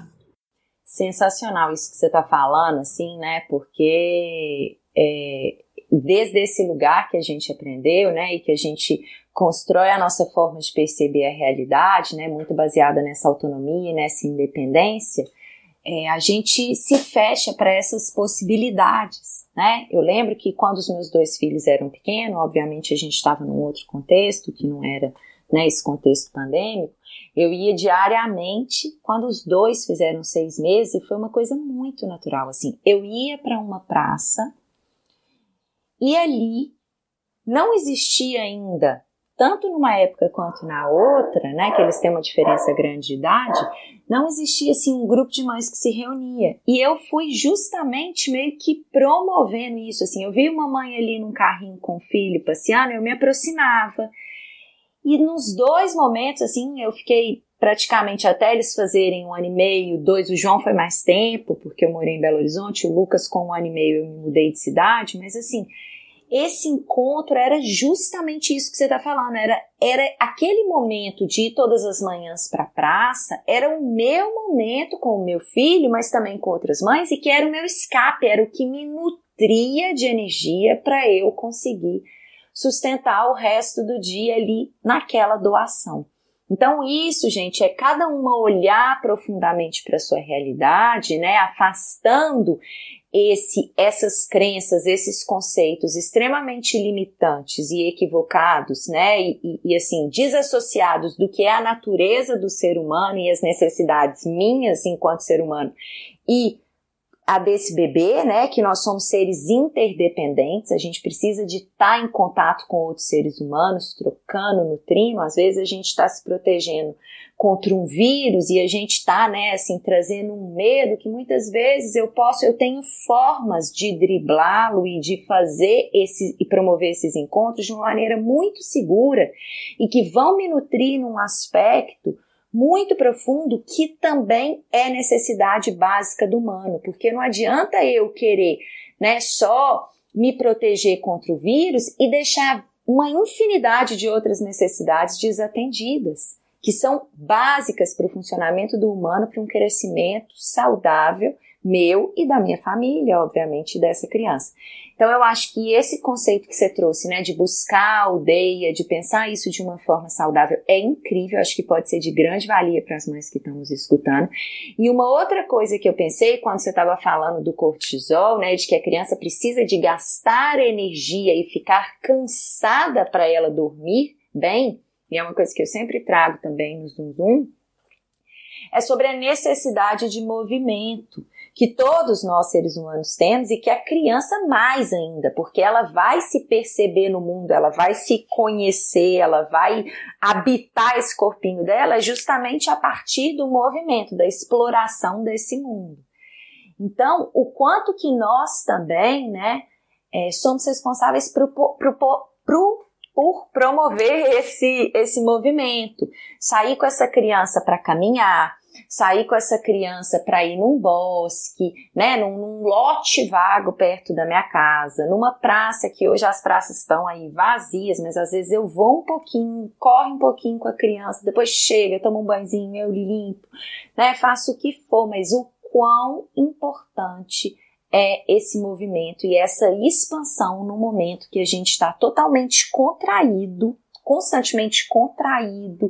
Sensacional isso que você está falando, assim, né? Porque é, desde esse lugar que a gente aprendeu, né? E que a gente constrói a nossa forma de perceber a realidade, né? Muito baseada nessa autonomia, nessa independência. É, a gente se fecha para essas possibilidades, né? Eu lembro que quando os meus dois filhos eram pequenos, obviamente a gente estava num outro contexto que não era né, esse contexto pandêmico, eu ia diariamente, quando os dois fizeram seis meses, e foi uma coisa muito natural, assim, eu ia para uma praça e ali não existia ainda, tanto numa época quanto na outra, né, que eles têm uma diferença grande de idade, não existia assim um grupo de mães que se reunia. E eu fui justamente meio que promovendo isso, assim, eu vi uma mãe ali num carrinho com o filho passeando, eu me aproximava, e nos dois momentos, assim, eu fiquei praticamente até eles fazerem um ano e meio, dois, o João foi mais tempo, porque eu morei em Belo Horizonte, o Lucas com um ano e meio eu me mudei de cidade, mas assim, esse encontro era justamente isso que você está falando, era, era aquele momento de ir todas as manhãs para a praça, era o meu momento com o meu filho, mas também com outras mães, e que era o meu escape, era o que me nutria de energia para eu conseguir sustentar o resto do dia ali naquela doação. Então, isso, gente, é cada uma olhar profundamente para a sua realidade, né? Afastando esse, essas crenças, esses conceitos extremamente limitantes e equivocados, né? E, e, assim, desassociados do que é a natureza do ser humano e as necessidades minhas enquanto ser humano e a desse bebê, né, que nós somos seres interdependentes, a gente precisa de estar tá em contato com outros seres humanos, trocando, nutrindo, às vezes a gente está se protegendo contra um vírus e a gente está, né, assim, trazendo um medo que muitas vezes eu posso, eu tenho formas de driblá-lo e de fazer esse e promover esses encontros de uma maneira muito segura e que vão me nutrir num aspecto muito profundo que também é necessidade básica do humano, porque não adianta eu querer, né, só me proteger contra o vírus e deixar uma infinidade de outras necessidades desatendidas, que são básicas para o funcionamento do humano, para um crescimento saudável meu e da minha família, obviamente, dessa criança. Então eu acho que esse conceito que você trouxe, né, de buscar a aldeia, de pensar isso de uma forma saudável, é incrível, acho que pode ser de grande valia para as mães que estão nos escutando. E uma outra coisa que eu pensei quando você estava falando do cortisol, né, de que a criança precisa de gastar energia e ficar cansada para ela dormir bem, e é uma coisa que eu sempre trago também no Zoom Zoom, é sobre a necessidade de movimento que todos nós seres humanos temos e que a criança mais ainda, porque ela vai se perceber no mundo, ela vai se conhecer, ela vai habitar esse corpinho dela justamente a partir do movimento, da exploração desse mundo. Então, o quanto que nós também, né, é, somos responsáveis por, por, por, por promover esse, esse movimento, sair com essa criança para caminhar, sair com essa criança para ir num bosque, né, num, num, lote vago perto da minha casa, numa praça que hoje as praças estão aí vazias, mas às vezes eu vou um pouquinho, corre um pouquinho com a criança, depois chega, tomo um banhozinho, eu limpo, né, faço o que for, mas o quão importante é esse movimento e essa expansão no momento que a gente está totalmente contraído, constantemente contraído,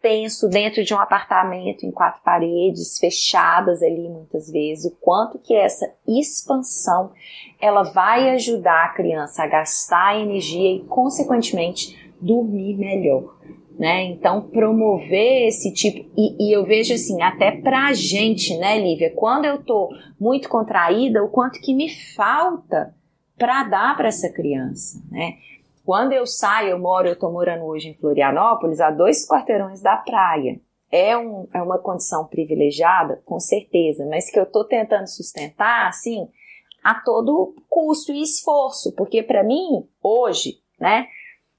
tenso dentro de um apartamento em quatro paredes, fechadas ali muitas vezes, o quanto que essa expansão ela vai ajudar a criança a gastar energia e consequentemente dormir melhor. Né? Então, promover esse tipo, e, e eu vejo assim, até pra gente, né, Lívia, quando eu tô muito contraída, o quanto que me falta para dar para essa criança, né? Quando eu saio, eu moro, eu tô morando hoje em Florianópolis, a dois quarteirões da praia. é, um, é uma condição privilegiada, com certeza, mas que eu estou tentando sustentar, assim, a todo custo e esforço, porque para mim, hoje, né,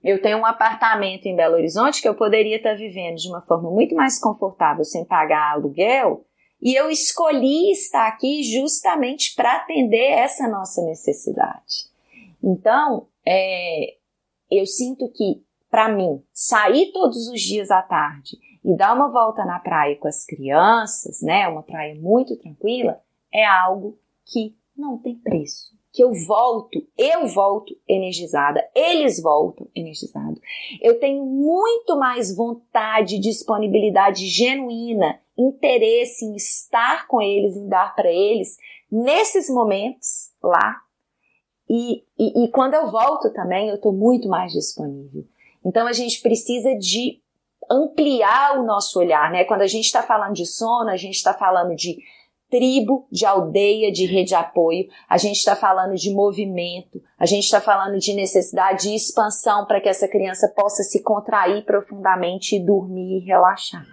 eu tenho um apartamento em Belo Horizonte que eu poderia estar vivendo de uma forma muito mais confortável sem pagar aluguel, e eu escolhi estar aqui justamente para atender essa nossa necessidade. Então, é, eu sinto que, para mim, sair todos os dias à tarde e dar uma volta na praia com as crianças, né, uma praia muito tranquila, é algo que não tem preço. Que eu volto, eu volto energizada, eles voltam energizados. Eu tenho muito mais vontade, disponibilidade genuína, interesse em estar com eles, em dar para eles nesses momentos lá. E, e, e quando eu volto também, eu estou muito mais disponível. Então a gente precisa de ampliar o nosso olhar, né? Quando a gente está falando de sono, a gente está falando de tribo, de aldeia, de rede de apoio, a gente está falando de movimento, a gente está falando de necessidade de expansão para que essa criança possa se contrair profundamente e dormir e relaxar.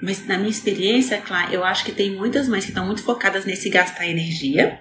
Mas na minha experiência, claro, eu acho que tem muitas mães que estão muito focadas nesse gastar energia,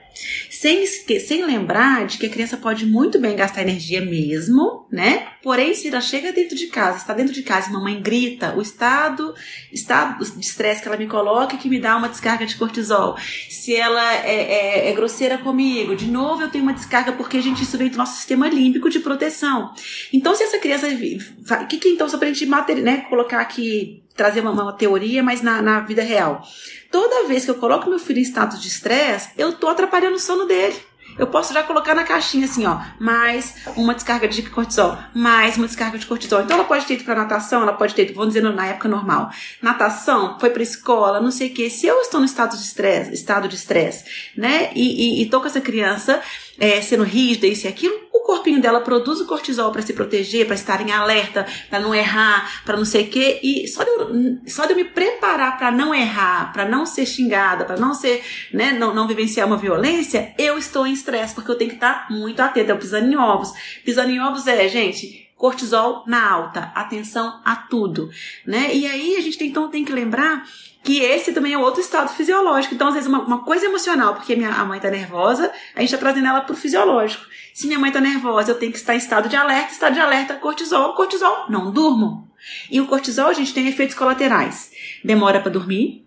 sem, sem lembrar de que a criança pode muito bem gastar energia mesmo, né? Porém, se ela chega dentro de casa, está dentro de casa e mamãe grita, o estado, estado de estresse que ela me coloca que me dá uma descarga de cortisol. Se ela é, é, é grosseira comigo, de novo eu tenho uma descarga porque a gente isso vem do nosso sistema límbico de proteção. Então, se essa criança. O que, que então, só pra gente né, colocar aqui trazer uma, uma teoria, mas na, na vida real. Toda vez que eu coloco meu filho em status de estresse, eu tô atrapalhando o sono dele. Eu posso já colocar na caixinha assim, ó, mais uma descarga de cortisol, mais uma descarga de cortisol. Então ela pode ter ido para natação, ela pode ter ido, vamos dizer, na época normal. Natação, foi para escola, não sei o que. Se eu estou no estado de estresse, estado de estresse, né, e, e, e tô com essa criança é, sendo rígida, isso e aquilo, corpinho dela produz o cortisol para se proteger, para estar em alerta, para não errar, para não sei o quê. E só de eu, só de eu me preparar para não errar, para não ser xingada, para não ser, né, não, não vivenciar uma violência, eu estou em estresse, porque eu tenho que estar muito atenta. Eu pisando em ovos. Pisando em ovos é, gente, cortisol na alta, atenção a tudo, né? E aí a gente tem, então tem que lembrar que esse também é outro estado fisiológico. Então, às vezes, uma, uma coisa emocional, porque minha, a mãe tá nervosa, a gente tá trazendo ela pro fisiológico. Se minha mãe tá nervosa, eu tenho que estar em estado de alerta, estado de alerta, cortisol, cortisol, não durmo. E o cortisol, a gente tem efeitos colaterais. Demora para dormir.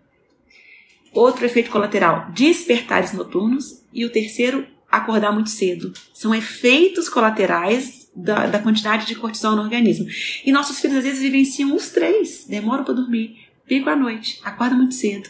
Outro efeito colateral, despertares noturnos. E o terceiro, acordar muito cedo. São efeitos colaterais da, da quantidade de cortisol no organismo. E nossos filhos, às vezes, vivenciam os três. Demoram para dormir Pico à noite, acorda muito cedo.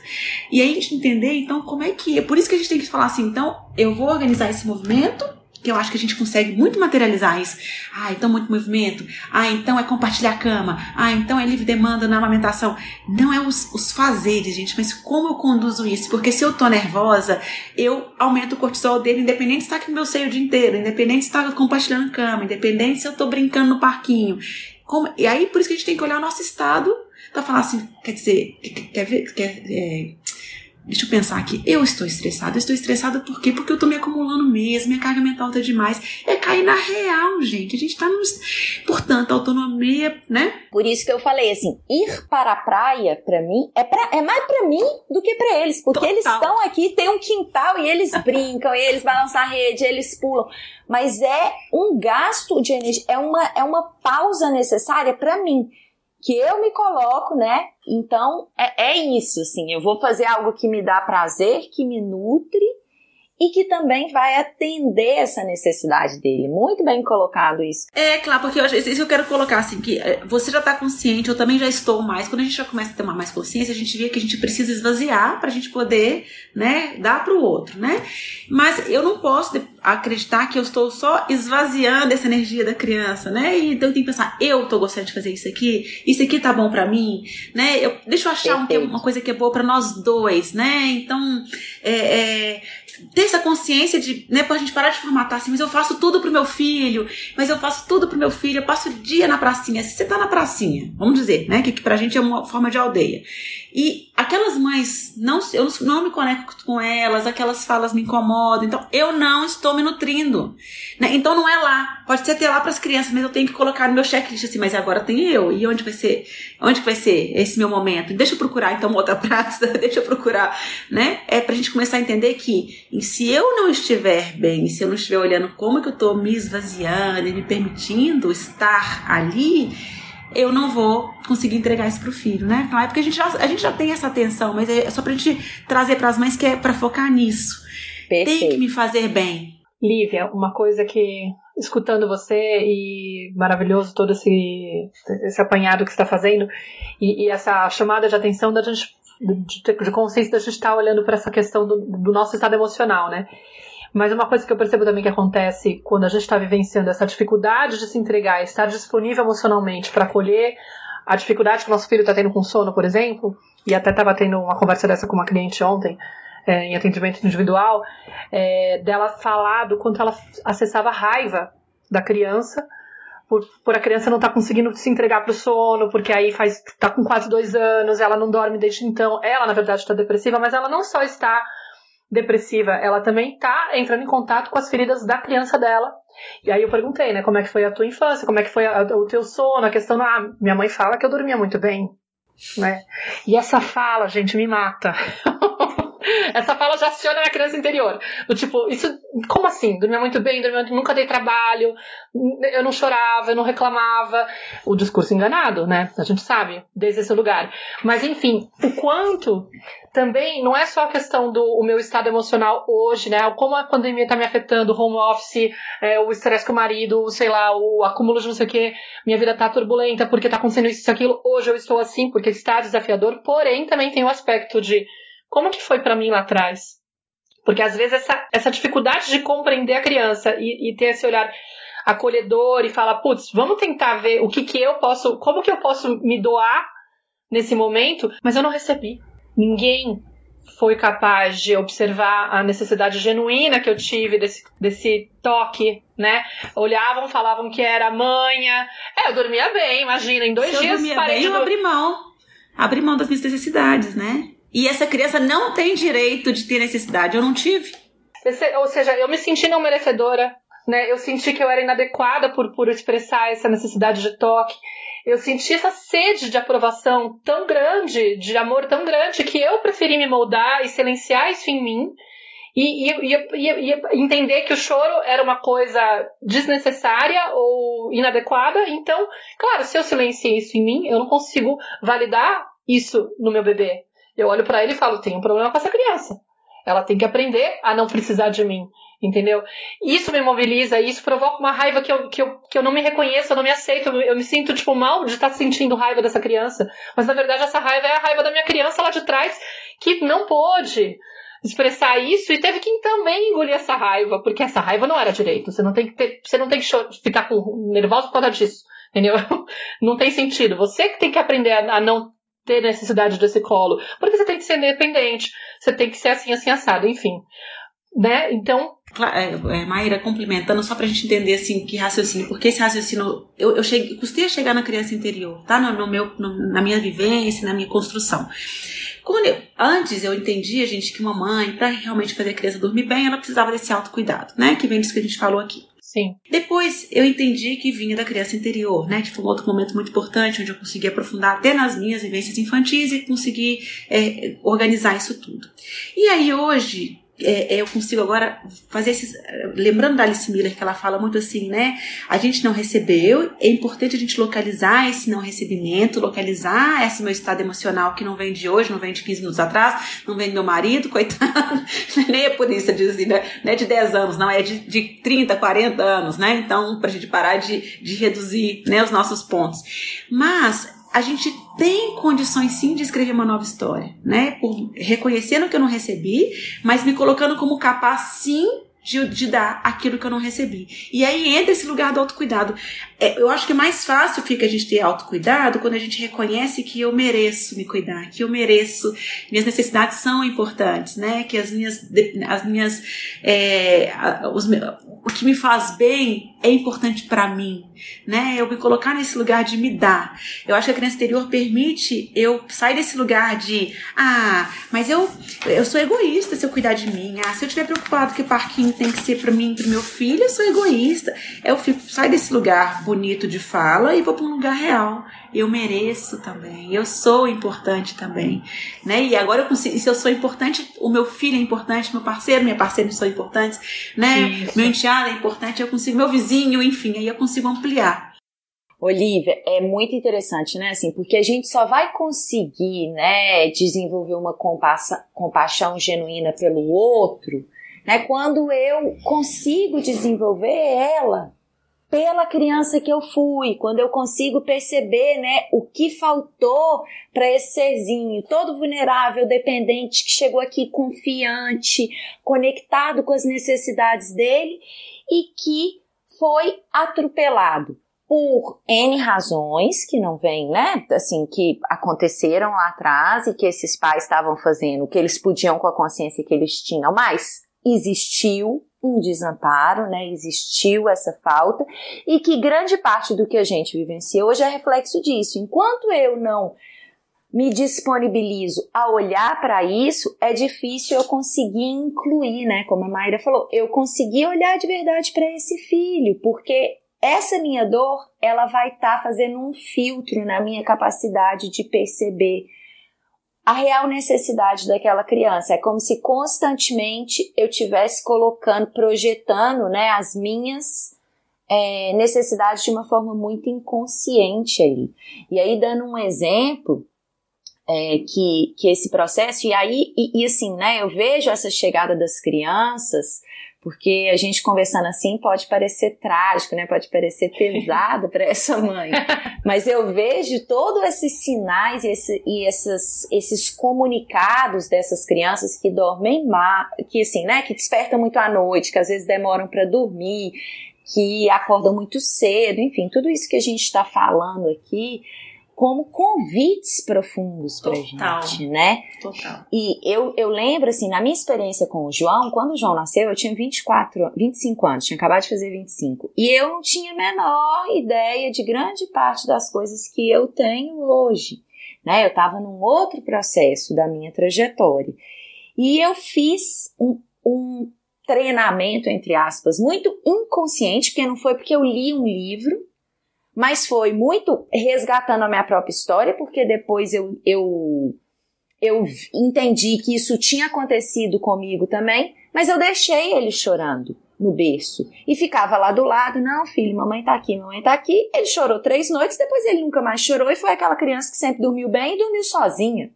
E aí a gente entender, então, como é que é. Por isso que a gente tem que falar assim, então, eu vou organizar esse movimento, que eu acho que a gente consegue muito materializar isso. Ah, então muito movimento. Ah, então é compartilhar a cama. Ah, então é livre demanda na amamentação. Não é os, os fazeres, gente, mas como eu conduzo isso? Porque se eu tô nervosa, eu aumento o cortisol dele, independente se tá aqui no meu seio o dia inteiro, independente se tá compartilhando cama, independente se eu tô brincando no parquinho. Como, e aí, por isso que a gente tem que olhar o nosso estado para falar assim, quer dizer, quer ver, quer, é, deixa eu pensar aqui, eu estou estressada, eu estou estressada por quê? Porque eu estou me acumulando mesmo, minha carga mental tá demais. É cair na real, gente. A gente tá nos. Portanto, autonomia, né? Por isso que eu falei assim: ir para a praia, para mim, é, pra, é mais para mim do que para eles. Porque Total. eles estão aqui, tem um quintal e eles <laughs> brincam, e eles balançam a rede, eles pulam. Mas é um gasto de energia, é uma, é uma pausa necessária para mim que eu me coloco, né? Então é, é isso, assim. Eu vou fazer algo que me dá prazer, que me nutre e que também vai atender essa necessidade dele. Muito bem colocado isso. É, claro, porque eu, isso eu quero colocar assim, que é, você já está consciente, eu também já estou mais. Quando a gente já começa a uma mais consciência, a gente vê que a gente precisa esvaziar para a gente poder, né, dar para o outro, né? Mas eu não posso acreditar que eu estou só esvaziando essa energia da criança, né? E então eu tenho que pensar, eu estou gostando de fazer isso aqui, isso aqui tá bom para mim, né? Eu, deixa eu achar um, uma coisa que é boa para nós dois, né? Então, é, é ter essa consciência de, né, pra gente parar de formatar assim, mas eu faço tudo pro meu filho, mas eu faço tudo pro meu filho, eu passo o dia na pracinha. Se você tá na pracinha, vamos dizer, né, que, que pra gente é uma forma de aldeia. E aquelas mães, não, eu não me conecto com elas, aquelas falas me incomodam, então eu não estou me nutrindo. Né? Então não é lá. Pode ser até lá para as crianças, mas eu tenho que colocar no meu checklist assim, mas agora tem eu. E onde vai ser? Onde vai ser esse meu momento? Deixa eu procurar então outra <laughs> praça, deixa eu procurar, né? É pra gente começar a entender que se eu não estiver bem, se eu não estiver olhando como que eu tô me esvaziando e me permitindo estar ali, eu não vou conseguir entregar isso pro filho, né? Claro, porque a gente já, a gente já tem essa atenção, mas é só pra gente trazer para as mães que é para focar nisso. Perfeito. Tem que me fazer bem. Lívia, uma coisa que escutando você e maravilhoso todo esse, esse apanhado que você está fazendo e, e, essa chamada de atenção da gente de, de consciência da gente estar tá olhando para essa questão do, do nosso estado emocional, né? Mas uma coisa que eu percebo também que acontece quando a gente está vivenciando essa dificuldade de se entregar, estar disponível emocionalmente para acolher a dificuldade que o nosso filho está tendo com sono, por exemplo, e até estava tendo uma conversa dessa com uma cliente ontem, é, em atendimento individual, é, dela falar do quanto ela acessava a raiva da criança por, por a criança não estar tá conseguindo se entregar para o sono, porque aí faz tá com quase dois anos, ela não dorme desde então. Ela, na verdade, está depressiva, mas ela não só está depressiva, ela também está entrando em contato com as feridas da criança dela. E aí eu perguntei, né, como é que foi a tua infância, como é que foi a, o teu sono, a questão, ah, minha mãe fala que eu dormia muito bem, né? E essa fala, gente, me mata. <laughs> Essa fala já aciona a criança interior. Do tipo, isso, como assim? Dormia muito bem, dormia, nunca dei trabalho, eu não chorava, eu não reclamava. O discurso enganado, né? A gente sabe, desde esse lugar. Mas enfim, o quanto também não é só a questão do o meu estado emocional hoje, né? Como a pandemia está me afetando, o home office, é, o estresse com o marido, sei lá, o acúmulo de não sei o que, minha vida tá turbulenta porque tá acontecendo isso e aquilo. Hoje eu estou assim porque está desafiador, porém também tem o aspecto de como que foi para mim lá atrás? Porque às vezes essa, essa dificuldade de compreender a criança e, e ter esse olhar acolhedor e falar, putz, vamos tentar ver o que que eu posso, como que eu posso me doar nesse momento, mas eu não recebi. Ninguém foi capaz de observar a necessidade genuína que eu tive desse, desse toque, né? Olhavam, falavam que era manha. É, eu dormia bem, imagina, em dois Se dias. Eu dormia bem, eu abri mão. Abri mão das minhas necessidades, né? E essa criança não tem direito de ter necessidade. Eu não tive. Ou seja, eu me senti não merecedora, né? Eu senti que eu era inadequada por, por expressar essa necessidade de toque. Eu senti essa sede de aprovação tão grande, de amor tão grande, que eu preferi me moldar e silenciar isso em mim e, e, e, e, entender que o choro era uma coisa desnecessária ou inadequada. Então, claro, se eu silenciei isso em mim, eu não consigo validar isso no meu bebê. Eu olho para ele e falo: tem um problema com essa criança. Ela tem que aprender a não precisar de mim. Entendeu? Isso me mobiliza, isso provoca uma raiva que eu, que eu, que eu não me reconheço, eu não me aceito, eu, eu me sinto, tipo, mal de estar sentindo raiva dessa criança. Mas na verdade essa raiva é a raiva da minha criança lá de trás, que não pôde expressar isso e teve que também engolir essa raiva, porque essa raiva não era direito. Você não tem que ter, você não tem que ficar com, nervoso por causa disso. Entendeu? <laughs> Não tem sentido. Você que tem que aprender a, a não ter necessidade desse colo. Porque você tem que ser independente, você tem que ser assim, assim, assado, enfim. Né? Então. É, é, Maíra, complementando, só pra gente entender assim que raciocínio, porque esse raciocínio. Eu, eu cheguei, custei a chegar na criança interior, tá? No, no meu, no, na minha vivência, na minha construção. Eu, antes eu entendia, gente, que uma mãe, para realmente fazer a criança dormir bem, ela precisava desse autocuidado, né? Que vem disso que a gente falou aqui. Sim. Depois eu entendi que vinha da criança interior, né? Que foi um outro momento muito importante, onde eu consegui aprofundar até nas minhas vivências infantis e consegui é, organizar isso tudo. E aí hoje, é, é, eu consigo agora fazer esses. Lembrando da Alice Miller, que ela fala muito assim, né? A gente não recebeu, é importante a gente localizar esse não recebimento, localizar esse meu estado emocional que não vem de hoje, não vem de 15 minutos atrás, não vem do meu marido, <laughs> coitado. Nem é por isso, assim, né? não é de 10 anos, não, é de, de 30, 40 anos, né? Então, pra gente parar de, de reduzir né, os nossos pontos. Mas a gente tem condições sim de escrever uma nova história, né? Por, reconhecendo que eu não recebi, mas me colocando como capaz sim de, de, dar aquilo que eu não recebi. E aí entra esse lugar do autocuidado. É, eu acho que é mais fácil fica a gente ter autocuidado quando a gente reconhece que eu mereço me cuidar, que eu mereço, minhas necessidades são importantes, né? Que as minhas, as minhas, é, os, o que me faz bem é importante para mim, né? Eu me colocar nesse lugar de me dar. Eu acho que a criança interior permite eu sair desse lugar de, ah, mas eu, eu sou egoísta se eu cuidar de mim. Ah, se eu estiver preocupado que o parquinho tem que ser para mim, para meu filho, eu sou egoísta. Eu fico, sai desse lugar bonito de fala e vou para um lugar real. Eu mereço também, eu sou importante também, né? E agora eu consigo, se eu sou importante, o meu filho é importante, meu parceiro, minha parceira são importantes, né? Isso. Meu enteado é importante, eu consigo, meu vizinho, enfim, aí eu consigo ampliar. Olivia, é muito interessante, né? Assim, porque a gente só vai conseguir, né, desenvolver uma compaixão genuína pelo outro né? Quando eu consigo desenvolver ela pela criança que eu fui, quando eu consigo perceber, né, o que faltou para esse serzinho, todo vulnerável, dependente, que chegou aqui confiante, conectado com as necessidades dele e que foi atropelado por N razões que não vêm, né? Assim, que aconteceram lá atrás e que esses pais estavam fazendo o que eles podiam com a consciência que eles tinham, mas existiu um desamparo, né? Existiu essa falta e que grande parte do que a gente vivencia hoje é reflexo disso. Enquanto eu não me disponibilizo a olhar para isso, é difícil eu conseguir incluir, né? Como a Mayra falou, eu consegui olhar de verdade para esse filho, porque essa minha dor, ela vai estar tá fazendo um filtro na minha capacidade de perceber a real necessidade daquela criança. É como se constantemente eu tivesse colocando, projetando, né, as minhas é, necessidades de uma forma muito inconsciente ali. E aí, dando um exemplo, é, que, que esse processo, e aí, e, e assim, né, eu vejo essa chegada das crianças porque a gente conversando assim pode parecer trágico, né? Pode parecer <laughs> pesado para essa mãe. Mas eu vejo todos esses sinais e, esse, e esses, esses comunicados dessas crianças que dormem mal, que assim, né? Que despertam muito à noite, que às vezes demoram para dormir, que acordam muito cedo, enfim, tudo isso que a gente está falando aqui como convites profundos Total. gente, né? Total. E eu, eu lembro, assim, na minha experiência com o João, quando o João nasceu, eu tinha 24, 25 anos, tinha acabado de fazer 25. E eu não tinha a menor ideia de grande parte das coisas que eu tenho hoje. Né? Eu estava num outro processo da minha trajetória. E eu fiz um, um treinamento, entre aspas, muito inconsciente, porque não foi porque eu li um livro mas foi muito resgatando a minha própria história, porque depois eu, eu, eu entendi que isso tinha acontecido comigo também, mas eu deixei ele chorando no berço e ficava lá do lado, não filho, mamãe tá aqui, mamãe tá aqui. Ele chorou três noites, depois ele nunca mais chorou e foi aquela criança que sempre dormiu bem e dormiu sozinha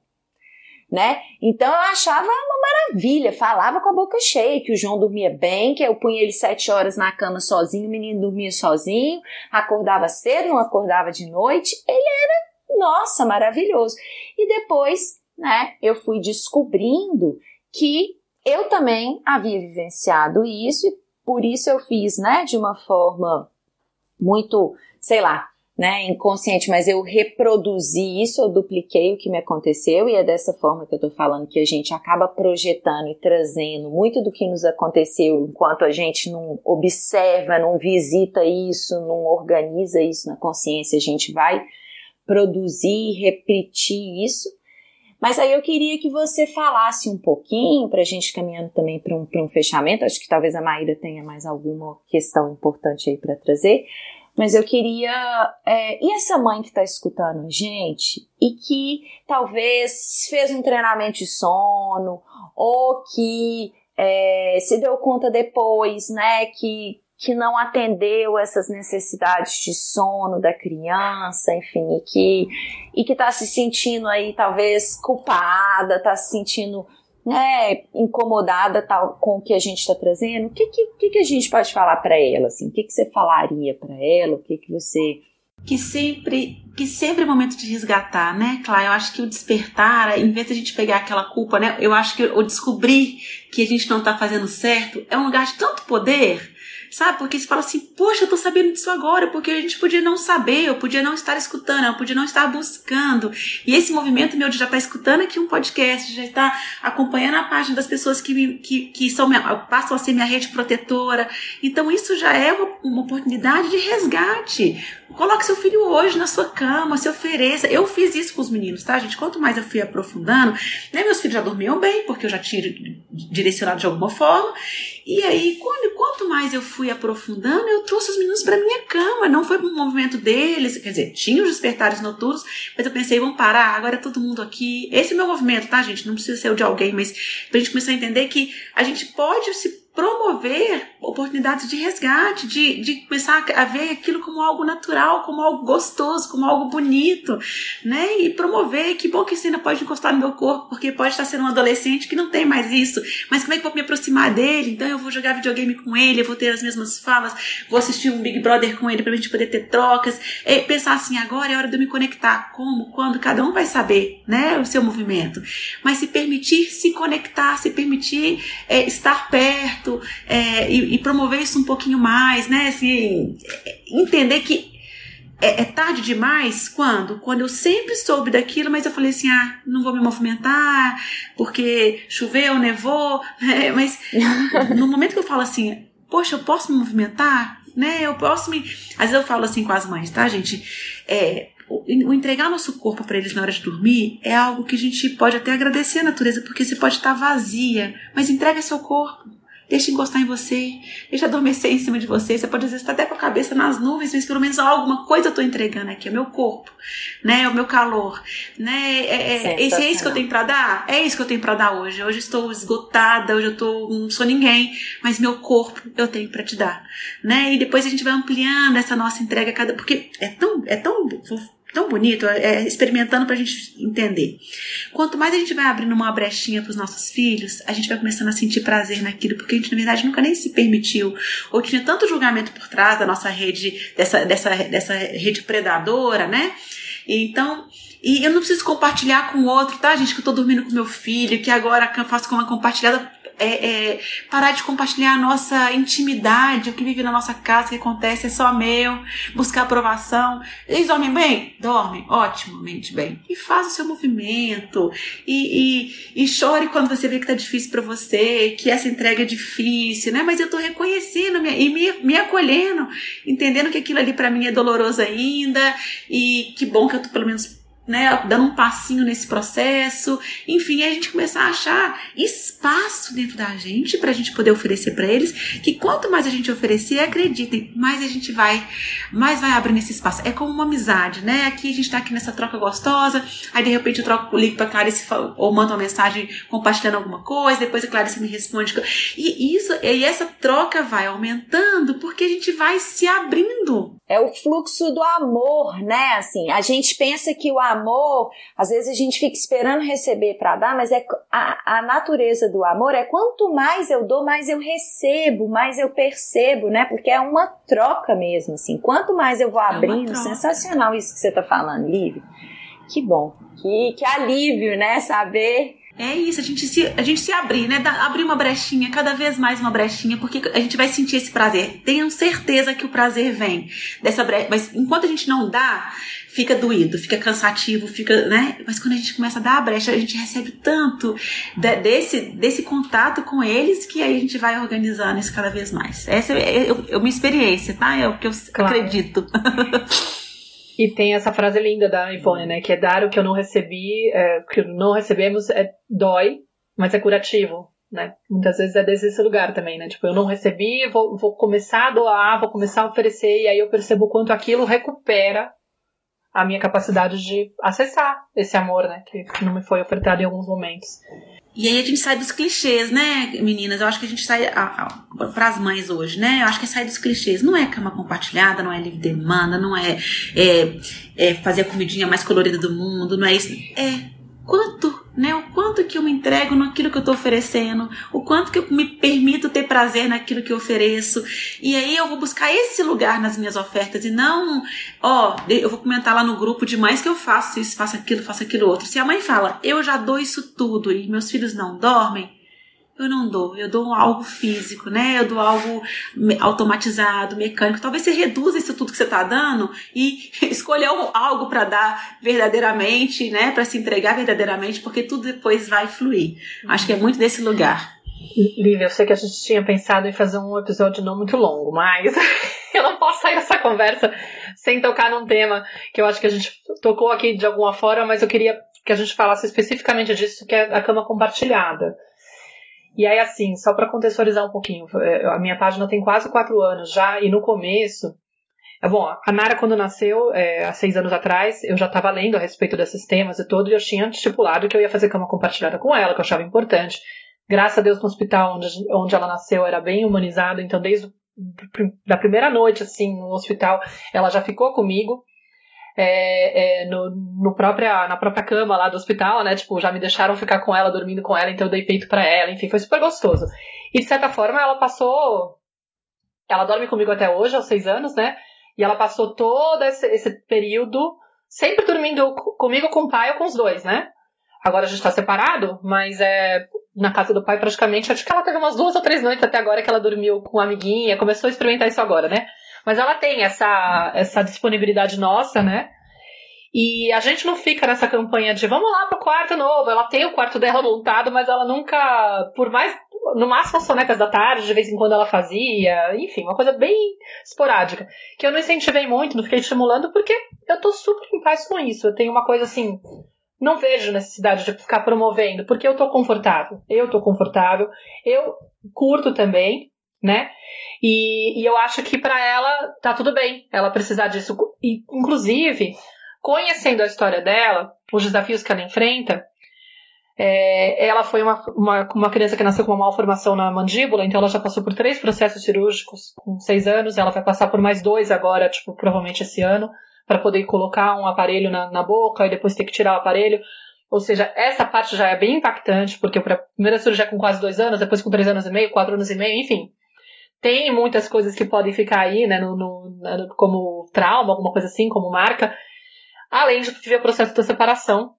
né? Então eu achava uma maravilha, falava com a boca cheia que o João dormia bem, que eu punha ele sete horas na cama sozinho, o menino dormia sozinho, acordava cedo, não acordava de noite, ele era, nossa, maravilhoso. E depois, né, eu fui descobrindo que eu também havia vivenciado isso e por isso eu fiz, né, de uma forma muito, sei lá, né, inconsciente, mas eu reproduzi isso, eu dupliquei o que me aconteceu e é dessa forma que eu tô falando que a gente acaba projetando e trazendo muito do que nos aconteceu enquanto a gente não observa, não visita isso, não organiza isso na consciência, a gente vai produzir e repetir isso. Mas aí eu queria que você falasse um pouquinho, para a gente caminhando também para um, um fechamento. Acho que talvez a Maíra tenha mais alguma questão importante aí para trazer mas eu queria. É, e essa mãe que está escutando a gente e que talvez fez um treinamento de sono ou que é, se deu conta depois, né, que, que não atendeu essas necessidades de sono da criança, enfim, e que e que está se sentindo aí talvez culpada, está se sentindo né, incomodada tal com o que a gente está trazendo, o que, que, que, a gente pode falar para ela? Assim? O que, que você falaria para ela? O que, que você. Que sempre que sempre é momento de resgatar, né, Clara? Eu acho que o despertar, em vez de a gente pegar aquela culpa, né, eu acho que o descobrir que a gente não tá fazendo certo é um lugar de tanto poder sabe? Porque você fala assim, poxa, eu tô sabendo disso agora, porque a gente podia não saber, eu podia não estar escutando, eu podia não estar buscando. E esse movimento meu de já estar escutando aqui um podcast, já estar acompanhando a página das pessoas que, me, que, que são minha, passam a ser minha rede protetora. Então isso já é uma, uma oportunidade de resgate. Coloque seu filho hoje na sua cama, se ofereça. Eu fiz isso com os meninos, tá, gente? Quanto mais eu fui aprofundando, né, meus filhos já dormiam bem, porque eu já tinha direcionado de alguma forma. E aí, quando, quanto mais eu fui aprofundando, eu trouxe os meninos para minha cama. Não foi um movimento deles, quer dizer, tinha os despertares noturnos, mas eu pensei, vamos parar, agora é todo mundo aqui. Esse é o meu movimento, tá, gente? Não precisa ser o de alguém, mas pra gente começar a entender que a gente pode se promover oportunidades de resgate, de, de começar a ver aquilo como algo natural, como algo gostoso, como algo bonito, né? E promover, que bom que você ainda pode encostar no meu corpo, porque pode estar sendo um adolescente que não tem mais isso, mas como é que eu vou me aproximar dele? Então eu vou jogar videogame com ele, eu vou ter as mesmas falas, vou assistir um Big Brother com ele pra gente poder ter trocas, é, pensar assim, agora é hora de eu me conectar, como, quando, cada um vai saber, né? O seu movimento, mas se permitir se conectar, se permitir é, estar perto, é, e, e, promover isso um pouquinho mais, né? Assim, entender que é, é, tarde demais quando? Quando eu sempre soube daquilo, mas eu falei assim: ah, não vou me movimentar porque choveu, nevou, <laughs> né? Mas no momento que eu falo assim, poxa, eu posso me movimentar, né? Eu posso me. Às vezes eu falo assim com as mães, tá, gente? É, o entregar nosso corpo para eles na hora de dormir é algo que a gente pode até agradecer a natureza, porque você pode estar vazia, mas entrega seu corpo. Deixa encostar em você, deixa adormecer em cima de você. Você pode às vezes estar até com a cabeça nas nuvens, mas pelo menos alguma coisa eu estou entregando aqui, é o meu corpo, né? É o meu calor, né? É, é, esse é isso que eu tenho para dar? É isso que eu tenho para dar hoje. Hoje estou esgotada, hoje eu tô, não sou ninguém, mas meu corpo eu tenho para te dar, né? E depois a gente vai ampliando essa nossa entrega cada, porque é tão, é tão tão bonito, é, é experimentando para a gente entender. Quanto mais a gente vai abrindo uma brechinha para os nossos filhos, a gente vai começando a sentir prazer naquilo, porque a gente, na verdade, nunca nem se permitiu, ou tinha tanto julgamento por trás da nossa rede, dessa, dessa, dessa rede predadora, né? Então, e eu não preciso compartilhar com o outro, tá, gente? Que eu tô dormindo com meu filho, que agora faço com uma compartilhada é, é, parar de compartilhar a nossa intimidade, o que vive na nossa casa, o que acontece é só meu, buscar aprovação. Eles dormem bem? Dormem, otimamente bem. E faz o seu movimento, e, e, e chore quando você vê que tá difícil para você, que essa entrega é difícil, né? Mas eu tô reconhecendo e me, me acolhendo, entendendo que aquilo ali para mim é doloroso ainda, e que bom que eu tô pelo menos né, dando um passinho nesse processo, enfim, a gente começar a achar espaço dentro da gente para a gente poder oferecer para eles, que quanto mais a gente oferecer, acreditem, mais a gente vai, mais vai abrindo esse espaço. É como uma amizade, né? Aqui a gente está aqui nessa troca gostosa, aí de repente eu troco o link para Clarice ou mando uma mensagem compartilhando alguma coisa, depois a Clarice me responde. E isso, e essa troca vai aumentando porque a gente vai se abrindo. É o fluxo do amor, né? Assim, a gente pensa que o amor amor, às vezes a gente fica esperando receber para dar, mas é a, a natureza do amor é quanto mais eu dou, mais eu recebo, mais eu percebo, né? Porque é uma troca mesmo, assim. Quanto mais eu vou é abrindo, é sensacional isso que você tá falando, Lívia. Que bom, que, que alívio, né? Saber é isso, a gente se, a gente se abrir, né? abrir uma brechinha, cada vez mais uma brechinha, porque a gente vai sentir esse prazer. Tenham certeza que o prazer vem dessa brecha. Mas enquanto a gente não dá, fica doído, fica cansativo, fica, né? Mas quando a gente começa a dar a brecha, a gente recebe tanto de, desse, desse contato com eles que aí a gente vai organizando isso cada vez mais. Essa é, é, é uma experiência, tá? É o que eu claro. acredito. E tem essa frase linda da Ivone, né? Que é dar o que eu não recebi, é, que não recebemos é dói, mas é curativo, né? Muitas vezes é desse lugar também, né? Tipo, eu não recebi, vou, vou começar a doar, vou começar a oferecer, e aí eu percebo o quanto aquilo recupera a minha capacidade de acessar esse amor, né? Que não me foi ofertado em alguns momentos. E aí a gente sai dos clichês, né, meninas? Eu acho que a gente sai para as mães hoje, né? Eu acho que é sair dos clichês. Não é cama compartilhada, não é livre demanda, não é, é, é fazer a comidinha mais colorida do mundo, não é isso. É quanto né? O quanto que eu me entrego naquilo que eu estou oferecendo, o quanto que eu me permito ter prazer naquilo que eu ofereço. E aí eu vou buscar esse lugar nas minhas ofertas e não, ó, eu vou comentar lá no grupo demais que eu faço isso, faço aquilo, faço aquilo outro. Se a mãe fala, eu já dou isso tudo e meus filhos não dormem, eu não dou, eu dou algo físico, né? Eu dou algo automatizado, mecânico. Talvez você reduza isso tudo que você está dando e <laughs> escolher algo para dar verdadeiramente, né? Para se entregar verdadeiramente, porque tudo depois vai fluir. Acho que é muito desse lugar. Lívia, eu sei que a gente tinha pensado em fazer um episódio não muito longo, mas <laughs> eu não posso sair dessa conversa sem tocar num tema que eu acho que a gente tocou aqui de alguma forma, mas eu queria que a gente falasse especificamente disso, que é a cama compartilhada. E aí, assim, só para contextualizar um pouquinho, é, a minha página tem quase quatro anos já, e no começo. É bom, a Nara, quando nasceu, é, há seis anos atrás, eu já estava lendo a respeito desses temas e tudo, e eu tinha estipulado que eu ia fazer cama compartilhada com ela, que eu achava importante. Graças a Deus, no hospital onde, onde ela nasceu era bem humanizado, então desde da primeira noite, assim, no hospital, ela já ficou comigo é, é, no, no própria, na própria cama lá do hospital, né? Tipo, já me deixaram ficar com ela, dormindo com ela, então eu dei peito para ela, enfim, foi super gostoso. E de certa forma ela passou. Ela dorme comigo até hoje, aos seis anos, né? E ela passou todo esse, esse período sempre dormindo comigo, com o pai ou com os dois, né? Agora a gente tá separado, mas é na casa do pai praticamente. Acho que ela teve umas duas ou três noites até agora que ela dormiu com uma amiguinha, começou a experimentar isso agora, né? Mas ela tem essa, essa disponibilidade nossa, né? E a gente não fica nessa campanha de vamos lá pro quarto novo. Ela tem o quarto dela montado, mas ela nunca, por mais, no máximo as sonecas da tarde, de vez em quando ela fazia, enfim, uma coisa bem esporádica. Que eu não incentivei muito, não fiquei estimulando, porque eu tô super em paz com isso. Eu tenho uma coisa assim, não vejo necessidade de ficar promovendo, porque eu tô confortável. Eu tô confortável, eu curto também, né? E, e eu acho que para ela tá tudo bem ela precisar disso. E, inclusive, conhecendo a história dela, os desafios que ela enfrenta, é, ela foi uma, uma, uma, criança que nasceu com uma malformação na mandíbula, então ela já passou por três processos cirúrgicos com seis anos, ela vai passar por mais dois agora, tipo, provavelmente esse ano, para poder colocar um aparelho na, na boca e depois ter que tirar o aparelho. Ou seja, essa parte já é bem impactante, porque a primeira cirurgia é com quase dois anos, depois com três anos e meio, quatro anos e meio, enfim tem muitas coisas que podem ficar aí, né, no, no, como trauma, alguma coisa assim, como marca, além de viver o processo da separação,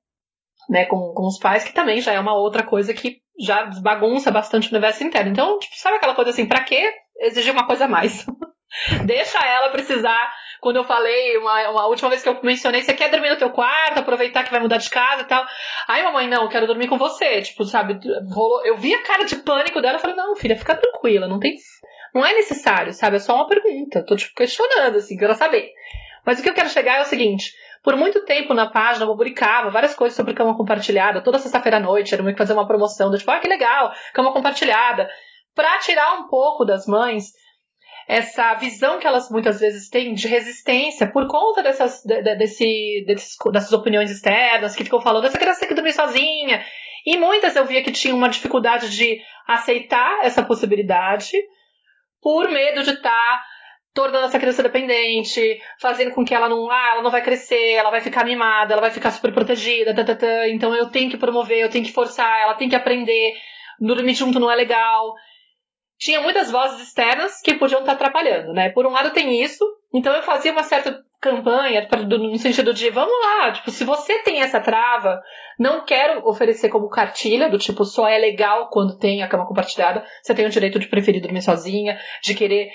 né, com, com os pais, que também já é uma outra coisa que já bagunça bastante o universo interno. Então, tipo, sabe aquela coisa assim, pra que exigir uma coisa a mais? <laughs> Deixa ela precisar. Quando eu falei, uma, uma, última vez que eu mencionei, você quer dormir no teu quarto, aproveitar que vai mudar de casa e tal. Ai, mamãe, não, quero dormir com você. Tipo, sabe, rolou. Eu vi a cara de pânico dela falei, não, filha, fica tranquila, não tem não é necessário, sabe? É só uma pergunta. Tô tipo questionando, assim, quero saber. Mas o que eu quero chegar é o seguinte: por muito tempo na página eu publicava várias coisas sobre cama compartilhada. Toda sexta-feira à noite era meio que fazer uma promoção do tipo, ah, que legal, cama compartilhada. Pra tirar um pouco das mães essa visão que elas muitas vezes têm de resistência por conta dessas, de, de, desse, desses, dessas opiniões externas que ficam falando, essa criança tem que dormir sozinha. E muitas eu via que tinham uma dificuldade de aceitar essa possibilidade por medo de estar tá tornando essa criança dependente, fazendo com que ela não, ah, ela não vai crescer, ela vai ficar mimada, ela vai ficar super protegida, tá, tá, então eu tenho que promover, eu tenho que forçar, ela tem que aprender, dormir junto não é legal. Tinha muitas vozes externas que podiam estar tá atrapalhando, né? Por um lado tem isso, então eu fazia uma certa campanha no sentido de vamos lá, tipo, se você tem essa trava, não quero oferecer como cartilha, do tipo, só é legal quando tem a cama compartilhada, você tem o direito de preferir dormir sozinha, de querer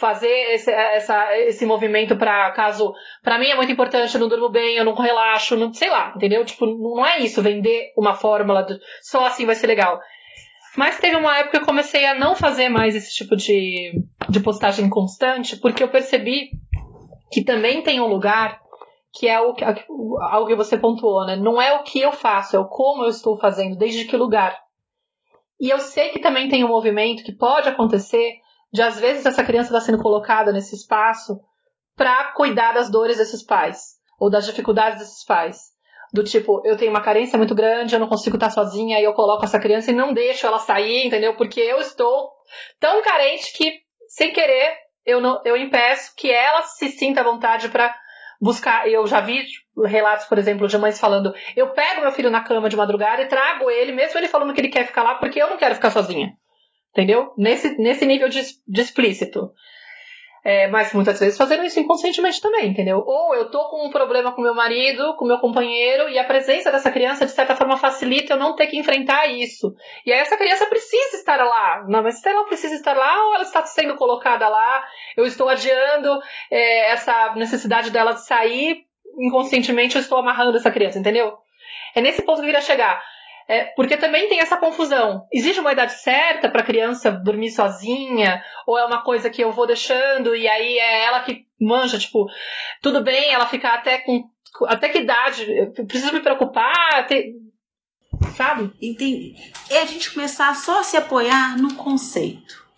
fazer esse, essa, esse movimento para caso. para mim é muito importante, eu não durmo bem, eu não relaxo, não, sei lá, entendeu? Tipo, não é isso, vender uma fórmula, de, só assim vai ser legal. Mas teve uma época que eu comecei a não fazer mais esse tipo de, de postagem constante, porque eu percebi que também tem um lugar que é o, algo que você pontuou, né? Não é o que eu faço, é o como eu estou fazendo, desde que lugar. E eu sei que também tem um movimento que pode acontecer de às vezes essa criança está sendo colocada nesse espaço para cuidar das dores desses pais ou das dificuldades desses pais. Do tipo, eu tenho uma carência muito grande, eu não consigo estar sozinha, e eu coloco essa criança e não deixo ela sair, entendeu? Porque eu estou tão carente que, sem querer, eu, não, eu impeço que ela se sinta à vontade para buscar. Eu já vi relatos, por exemplo, de mães falando: eu pego meu filho na cama de madrugada e trago ele, mesmo ele falando que ele quer ficar lá, porque eu não quero ficar sozinha. Entendeu? Nesse, nesse nível de, de explícito. É, mas muitas vezes fazendo isso inconscientemente também, entendeu? Ou eu tô com um problema com meu marido, com meu companheiro, e a presença dessa criança, de certa forma, facilita eu não ter que enfrentar isso. E aí essa criança precisa estar lá. Não, mas se ela precisa estar lá ou ela está sendo colocada lá, eu estou adiando é, essa necessidade dela de sair, inconscientemente eu estou amarrando essa criança, entendeu? É nesse ponto que eu queria chegar. É, porque também tem essa confusão. Existe uma idade certa para criança dormir sozinha? Ou é uma coisa que eu vou deixando e aí é ela que manja, tipo, tudo bem ela ficar até com. Até que idade? Eu preciso me preocupar? Ter, sabe? Entendi. É a gente começar só a se apoiar no conceito.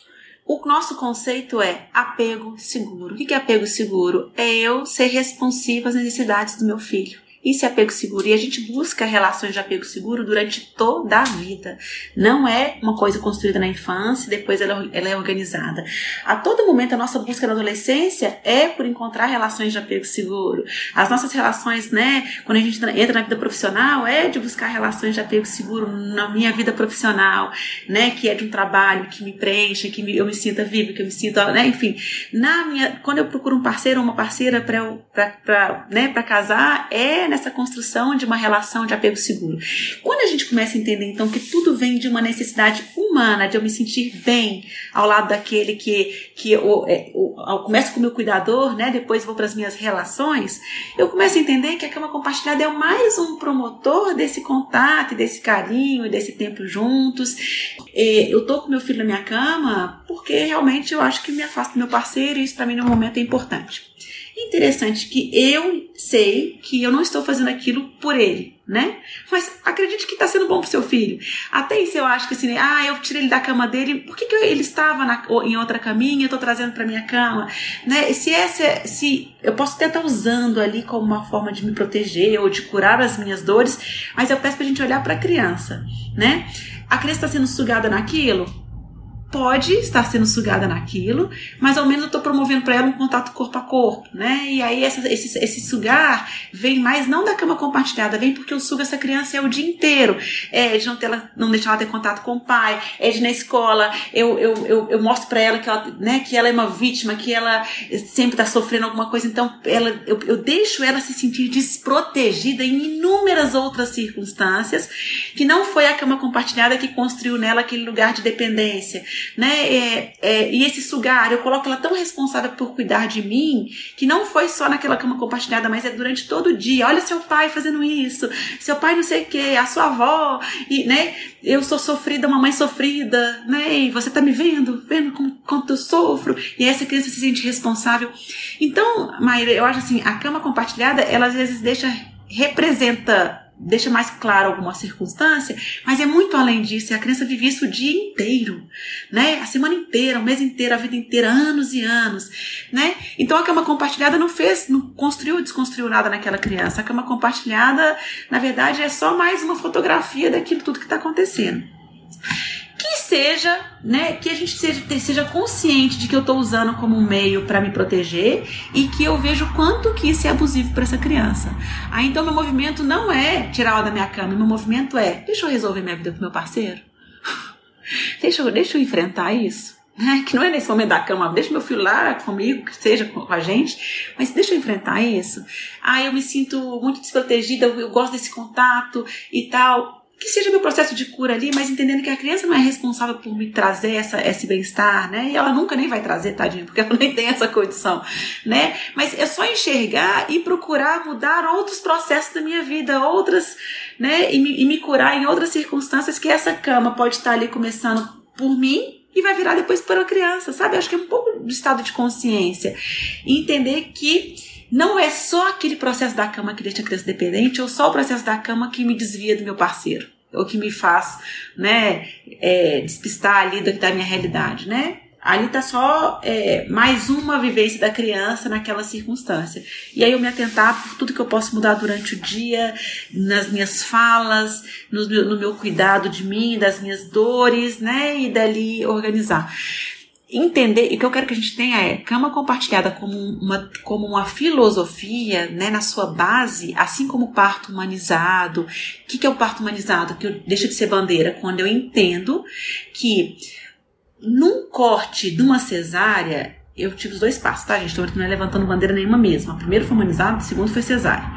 O nosso conceito é apego seguro. O que é apego seguro? É eu ser responsiva às necessidades do meu filho. Isso é apego seguro. E a gente busca relações de apego seguro durante toda a vida. Não é uma coisa construída na infância e depois ela, ela é organizada. A todo momento, a nossa busca na adolescência é por encontrar relações de apego seguro. As nossas relações, né, quando a gente entra na vida profissional, é de buscar relações de apego seguro na minha vida profissional, né, que é de um trabalho que me preenche, que me, eu me sinta viva, que eu me sinta, né, enfim. Na minha, quando eu procuro um parceiro ou uma parceira para né, casar, é nessa construção de uma relação de apego seguro. Quando a gente começa a entender então que tudo vem de uma necessidade humana, de eu me sentir bem ao lado daquele que, que eu, é, eu, começo com o meu cuidador, né, depois vou para as minhas relações, eu começo a entender que a cama compartilhada é mais um promotor desse contato, desse carinho, desse tempo juntos. Eu tô com meu filho na minha cama porque realmente eu acho que me afasta do meu parceiro e isso para mim no momento é importante interessante que eu sei que eu não estou fazendo aquilo por ele, né? Mas acredite que está sendo bom pro seu filho. Até isso eu acho que assim, ah, eu tirei ele da cama dele, por que, que ele estava na, em outra caminha, eu estou trazendo para minha cama, né? Se essa, se eu posso até estar usando ali como uma forma de me proteger ou de curar as minhas dores, mas eu peço para a gente olhar para a criança, né? A criança está sendo sugada naquilo, pode estar sendo sugada naquilo, mas ao menos eu estou promovendo para ela um contato corpo a corpo, né? E aí essa, esse, esse sugar vem mais não da cama compartilhada, vem porque eu sugo essa criança é o dia inteiro. É de não, ter ela, não deixar ela ter contato com o pai, é de na escola eu, eu, eu, eu mostro para ela que ela, né, que ela é uma vítima, que ela sempre está sofrendo alguma coisa, então ela, eu, eu deixo ela se sentir desprotegida em inúmeras outras circunstâncias, que não foi a cama compartilhada que construiu nela aquele lugar de dependência né? É, é, e esse sugar, eu coloco ela tão responsável por cuidar de mim, que não foi só naquela cama compartilhada, mas é durante todo o dia. Olha seu pai fazendo isso, seu pai não sei o que, a sua avó, e, né? Eu sou sofrida, uma mãe sofrida, né? E você tá me vendo, vendo como, quanto eu sofro, e essa criança se sente responsável. Então, Maíra, eu acho assim, a cama compartilhada, ela às vezes deixa, representa deixa mais claro alguma circunstância, mas é muito além disso. A criança vive isso o dia inteiro, né? A semana inteira, o mês inteiro, a vida inteira, anos e anos, né? Então a cama compartilhada não fez, não construiu, desconstruiu nada naquela criança. A cama compartilhada, na verdade, é só mais uma fotografia daquilo tudo que está acontecendo que seja, né, que a gente seja, seja consciente de que eu estou usando como um meio para me proteger e que eu vejo quanto que isso é abusivo para essa criança. Aí então meu movimento não é tirar ela da minha cama, meu movimento é, deixa eu resolver minha vida com meu parceiro. <laughs> deixa eu, deixa eu enfrentar isso. Né? Que não é nesse momento da cama, deixa meu filho lá comigo, que seja com a gente, mas deixa eu enfrentar isso. Ah, eu me sinto muito desprotegida, eu gosto desse contato e tal que seja meu processo de cura ali, mas entendendo que a criança não é responsável por me trazer essa, esse bem-estar, né? E ela nunca nem vai trazer, tadinha, porque ela <laughs> nem tem essa condição, né? Mas é só enxergar e procurar mudar outros processos da minha vida, outras, né? E me, e me curar em outras circunstâncias que essa cama pode estar ali começando por mim e vai virar depois para a criança, sabe? Acho que é um pouco de estado de consciência. E entender que não é só aquele processo da cama que deixa a criança dependente ou só o processo da cama que me desvia do meu parceiro ou que me faz né, é, despistar ali da, da minha realidade, né? Ali tá só é, mais uma vivência da criança naquela circunstância. E aí eu me atentar por tudo que eu posso mudar durante o dia, nas minhas falas, no no meu cuidado de mim, das minhas dores, né? E dali organizar. Entender, e o que eu quero que a gente tenha é cama compartilhada como uma, como uma filosofia, né, na sua base, assim como parto humanizado. O que, que é o parto humanizado? Que eu, deixa de ser bandeira quando eu entendo que num corte de uma cesárea, eu tive os dois passos, tá, gente? Então não é levantando bandeira nenhuma mesmo. O primeiro foi humanizado, o segundo foi cesárea.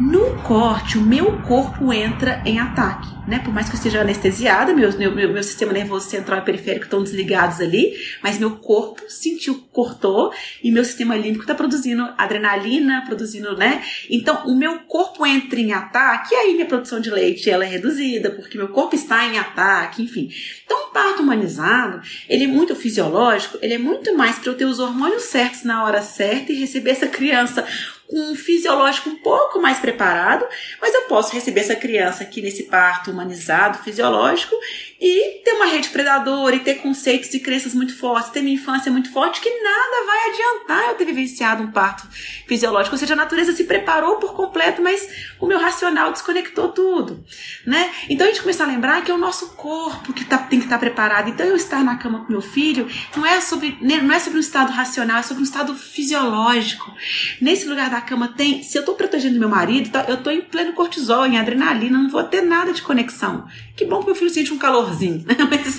No corte, o meu corpo entra em ataque, né? Por mais que eu esteja anestesiada, meu, meu, meu sistema nervoso central e periférico estão desligados ali, mas meu corpo sentiu, cortou, e meu sistema límbico está produzindo adrenalina, produzindo, né? Então, o meu corpo entra em ataque, e aí minha produção de leite ela é reduzida, porque meu corpo está em ataque, enfim. Então, o parto humanizado, ele é muito fisiológico, ele é muito mais para eu ter os hormônios certos na hora certa e receber essa criança com um fisiológico um pouco mais preparado, mas eu posso receber essa criança aqui nesse parto humanizado, fisiológico, e ter uma rede predadora, e ter conceitos e crenças muito fortes, ter minha infância muito forte, que nada vai adiantar eu ter vivenciado um parto fisiológico. Ou seja, a natureza se preparou por completo, mas o meu racional desconectou tudo, né? Então a gente começa a lembrar que é o nosso corpo que tá, tem que estar tá preparado. Então eu estar na cama com meu filho não é sobre né, não é sobre um estado racional, é sobre um estado fisiológico. Nesse lugar da cama tem, se eu estou protegendo meu marido, tá, eu estou em pleno cortisol, em adrenalina, não vou ter nada de conexão. Que bom que meu filho sente um calorzinho, <laughs> mas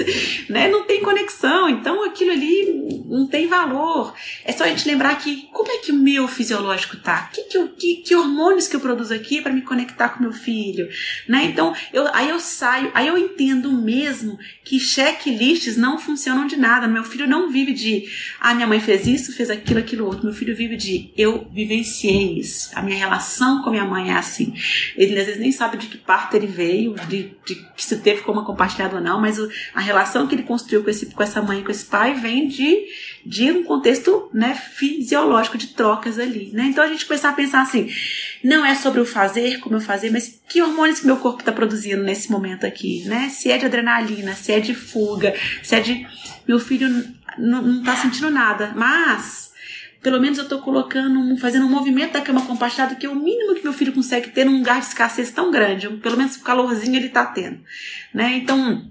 né, não tem conexão, então aquilo ali não tem valor. É só a gente lembrar que como é que o meu fisiológico tá? Que, que, que, que hormônios que eu produzo aqui para me conectar com meu filho? Né? Então, eu, aí eu saio, aí eu entendo mesmo que checklists não funcionam de nada. Meu filho não vive de, ah, minha mãe fez isso, fez aquilo, aquilo outro. Meu filho vive de, eu vivenciei isso. A minha relação com minha mãe é assim. Ele às vezes nem sabe de que parte ele veio, de, de se teve como compartilhado não, mas a relação que ele construiu com, esse, com essa mãe com esse pai vem de, de um contexto né, fisiológico de trocas ali. Né? Então a gente começar a pensar assim, não é sobre o fazer, como eu fazer, mas que hormônios que meu corpo está produzindo nesse momento aqui, né? Se é de adrenalina, se é de fuga, se é de meu filho não está sentindo nada, mas pelo menos eu estou colocando, fazendo um movimento da cama compartilhada que é o mínimo que meu filho consegue ter num lugar de escassez tão grande. Pelo menos o calorzinho ele está tendo, né? Então,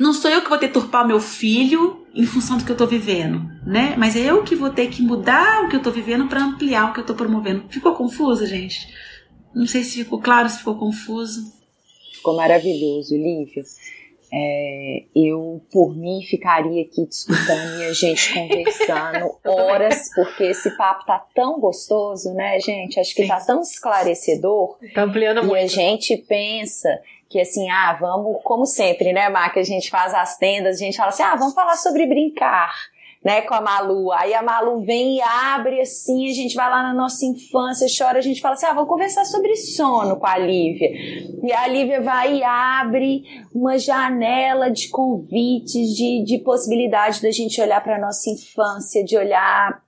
não sou eu que vou deturpar meu filho em função do que eu estou vivendo, né? Mas é eu que vou ter que mudar o que eu estou vivendo para ampliar o que eu estou promovendo. Ficou confusa, gente? Não sei se ficou claro, se ficou confuso. Ficou maravilhoso, Lívia. É, eu, por mim, ficaria aqui discutindo e a gente <laughs> conversando horas, porque esse papo tá tão gostoso, né, gente? Acho que tá tão esclarecedor. Tá ampliando e muito. E a gente pensa que assim, ah, vamos, como sempre, né, Mar, que a gente faz as tendas, a gente fala assim, ah, vamos falar sobre brincar né, com a Malu. Aí a Malu vem e abre assim, a gente vai lá na nossa infância, chora, a gente fala assim: ah, vamos conversar sobre sono com a Lívia. E a Lívia vai e abre uma janela de convites, de, de possibilidade da gente olhar para nossa infância, de olhar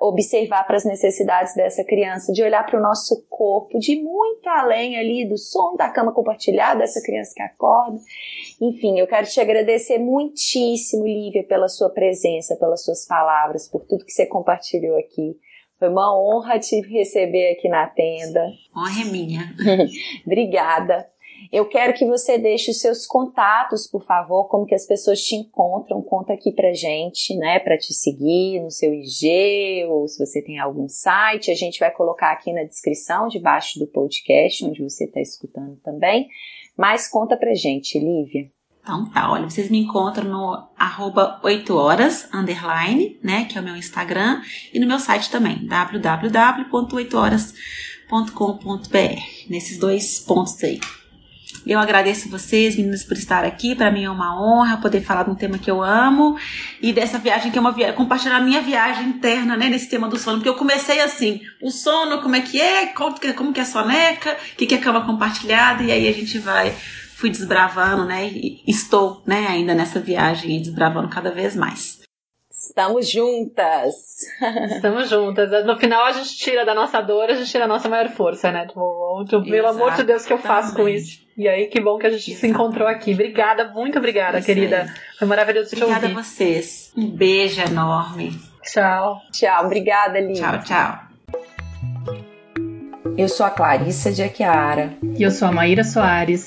observar para as necessidades dessa criança, de olhar para o nosso corpo, de muito além ali do som da cama compartilhada dessa criança que acorda. Enfim, eu quero te agradecer muitíssimo, Lívia, pela sua presença, pelas suas palavras, por tudo que você compartilhou aqui. Foi uma honra te receber aqui na tenda. Honra é minha. <laughs> Obrigada. Eu quero que você deixe os seus contatos, por favor, como que as pessoas te encontram, conta aqui pra gente, né, para te seguir no seu IG ou se você tem algum site, a gente vai colocar aqui na descrição debaixo do podcast, onde você está escutando também. Mas conta pra gente, Lívia. Então tá, olha, vocês me encontram no arroba 8 horas, underline, né, que é o meu Instagram, e no meu site também, www.8horas.com.br, nesses dois pontos aí. Eu agradeço vocês, meninas, por estar aqui. Para mim é uma honra poder falar de um tema que eu amo e dessa viagem que é uma viagem, compartilhar a minha viagem interna, né, nesse tema do sono, porque eu comecei assim, o sono, como é que é, como que, como que é a soneca, o que, que é cama compartilhada, e aí a gente vai fui desbravando, né? E estou, né, ainda nessa viagem e desbravando cada vez mais. Estamos juntas. Estamos juntas. No final a gente tira da nossa dor, a gente tira a nossa maior força, né? Tipo, tipo pelo amor de Deus que eu faço com isso. E aí, que bom que a gente Exato. se encontrou aqui. Obrigada, muito obrigada, isso querida. Aí. Foi maravilhoso te ouvir. Obrigada a vocês. Um beijo enorme. Tchau. Tchau, obrigada, Lívia. Tchau, tchau. Eu sou a Clarissa de Aquiara. E eu sou a Maíra Soares.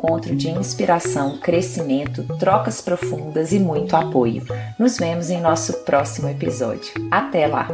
encontro de inspiração, crescimento, trocas profundas e muito apoio. Nos vemos em nosso próximo episódio. Até lá!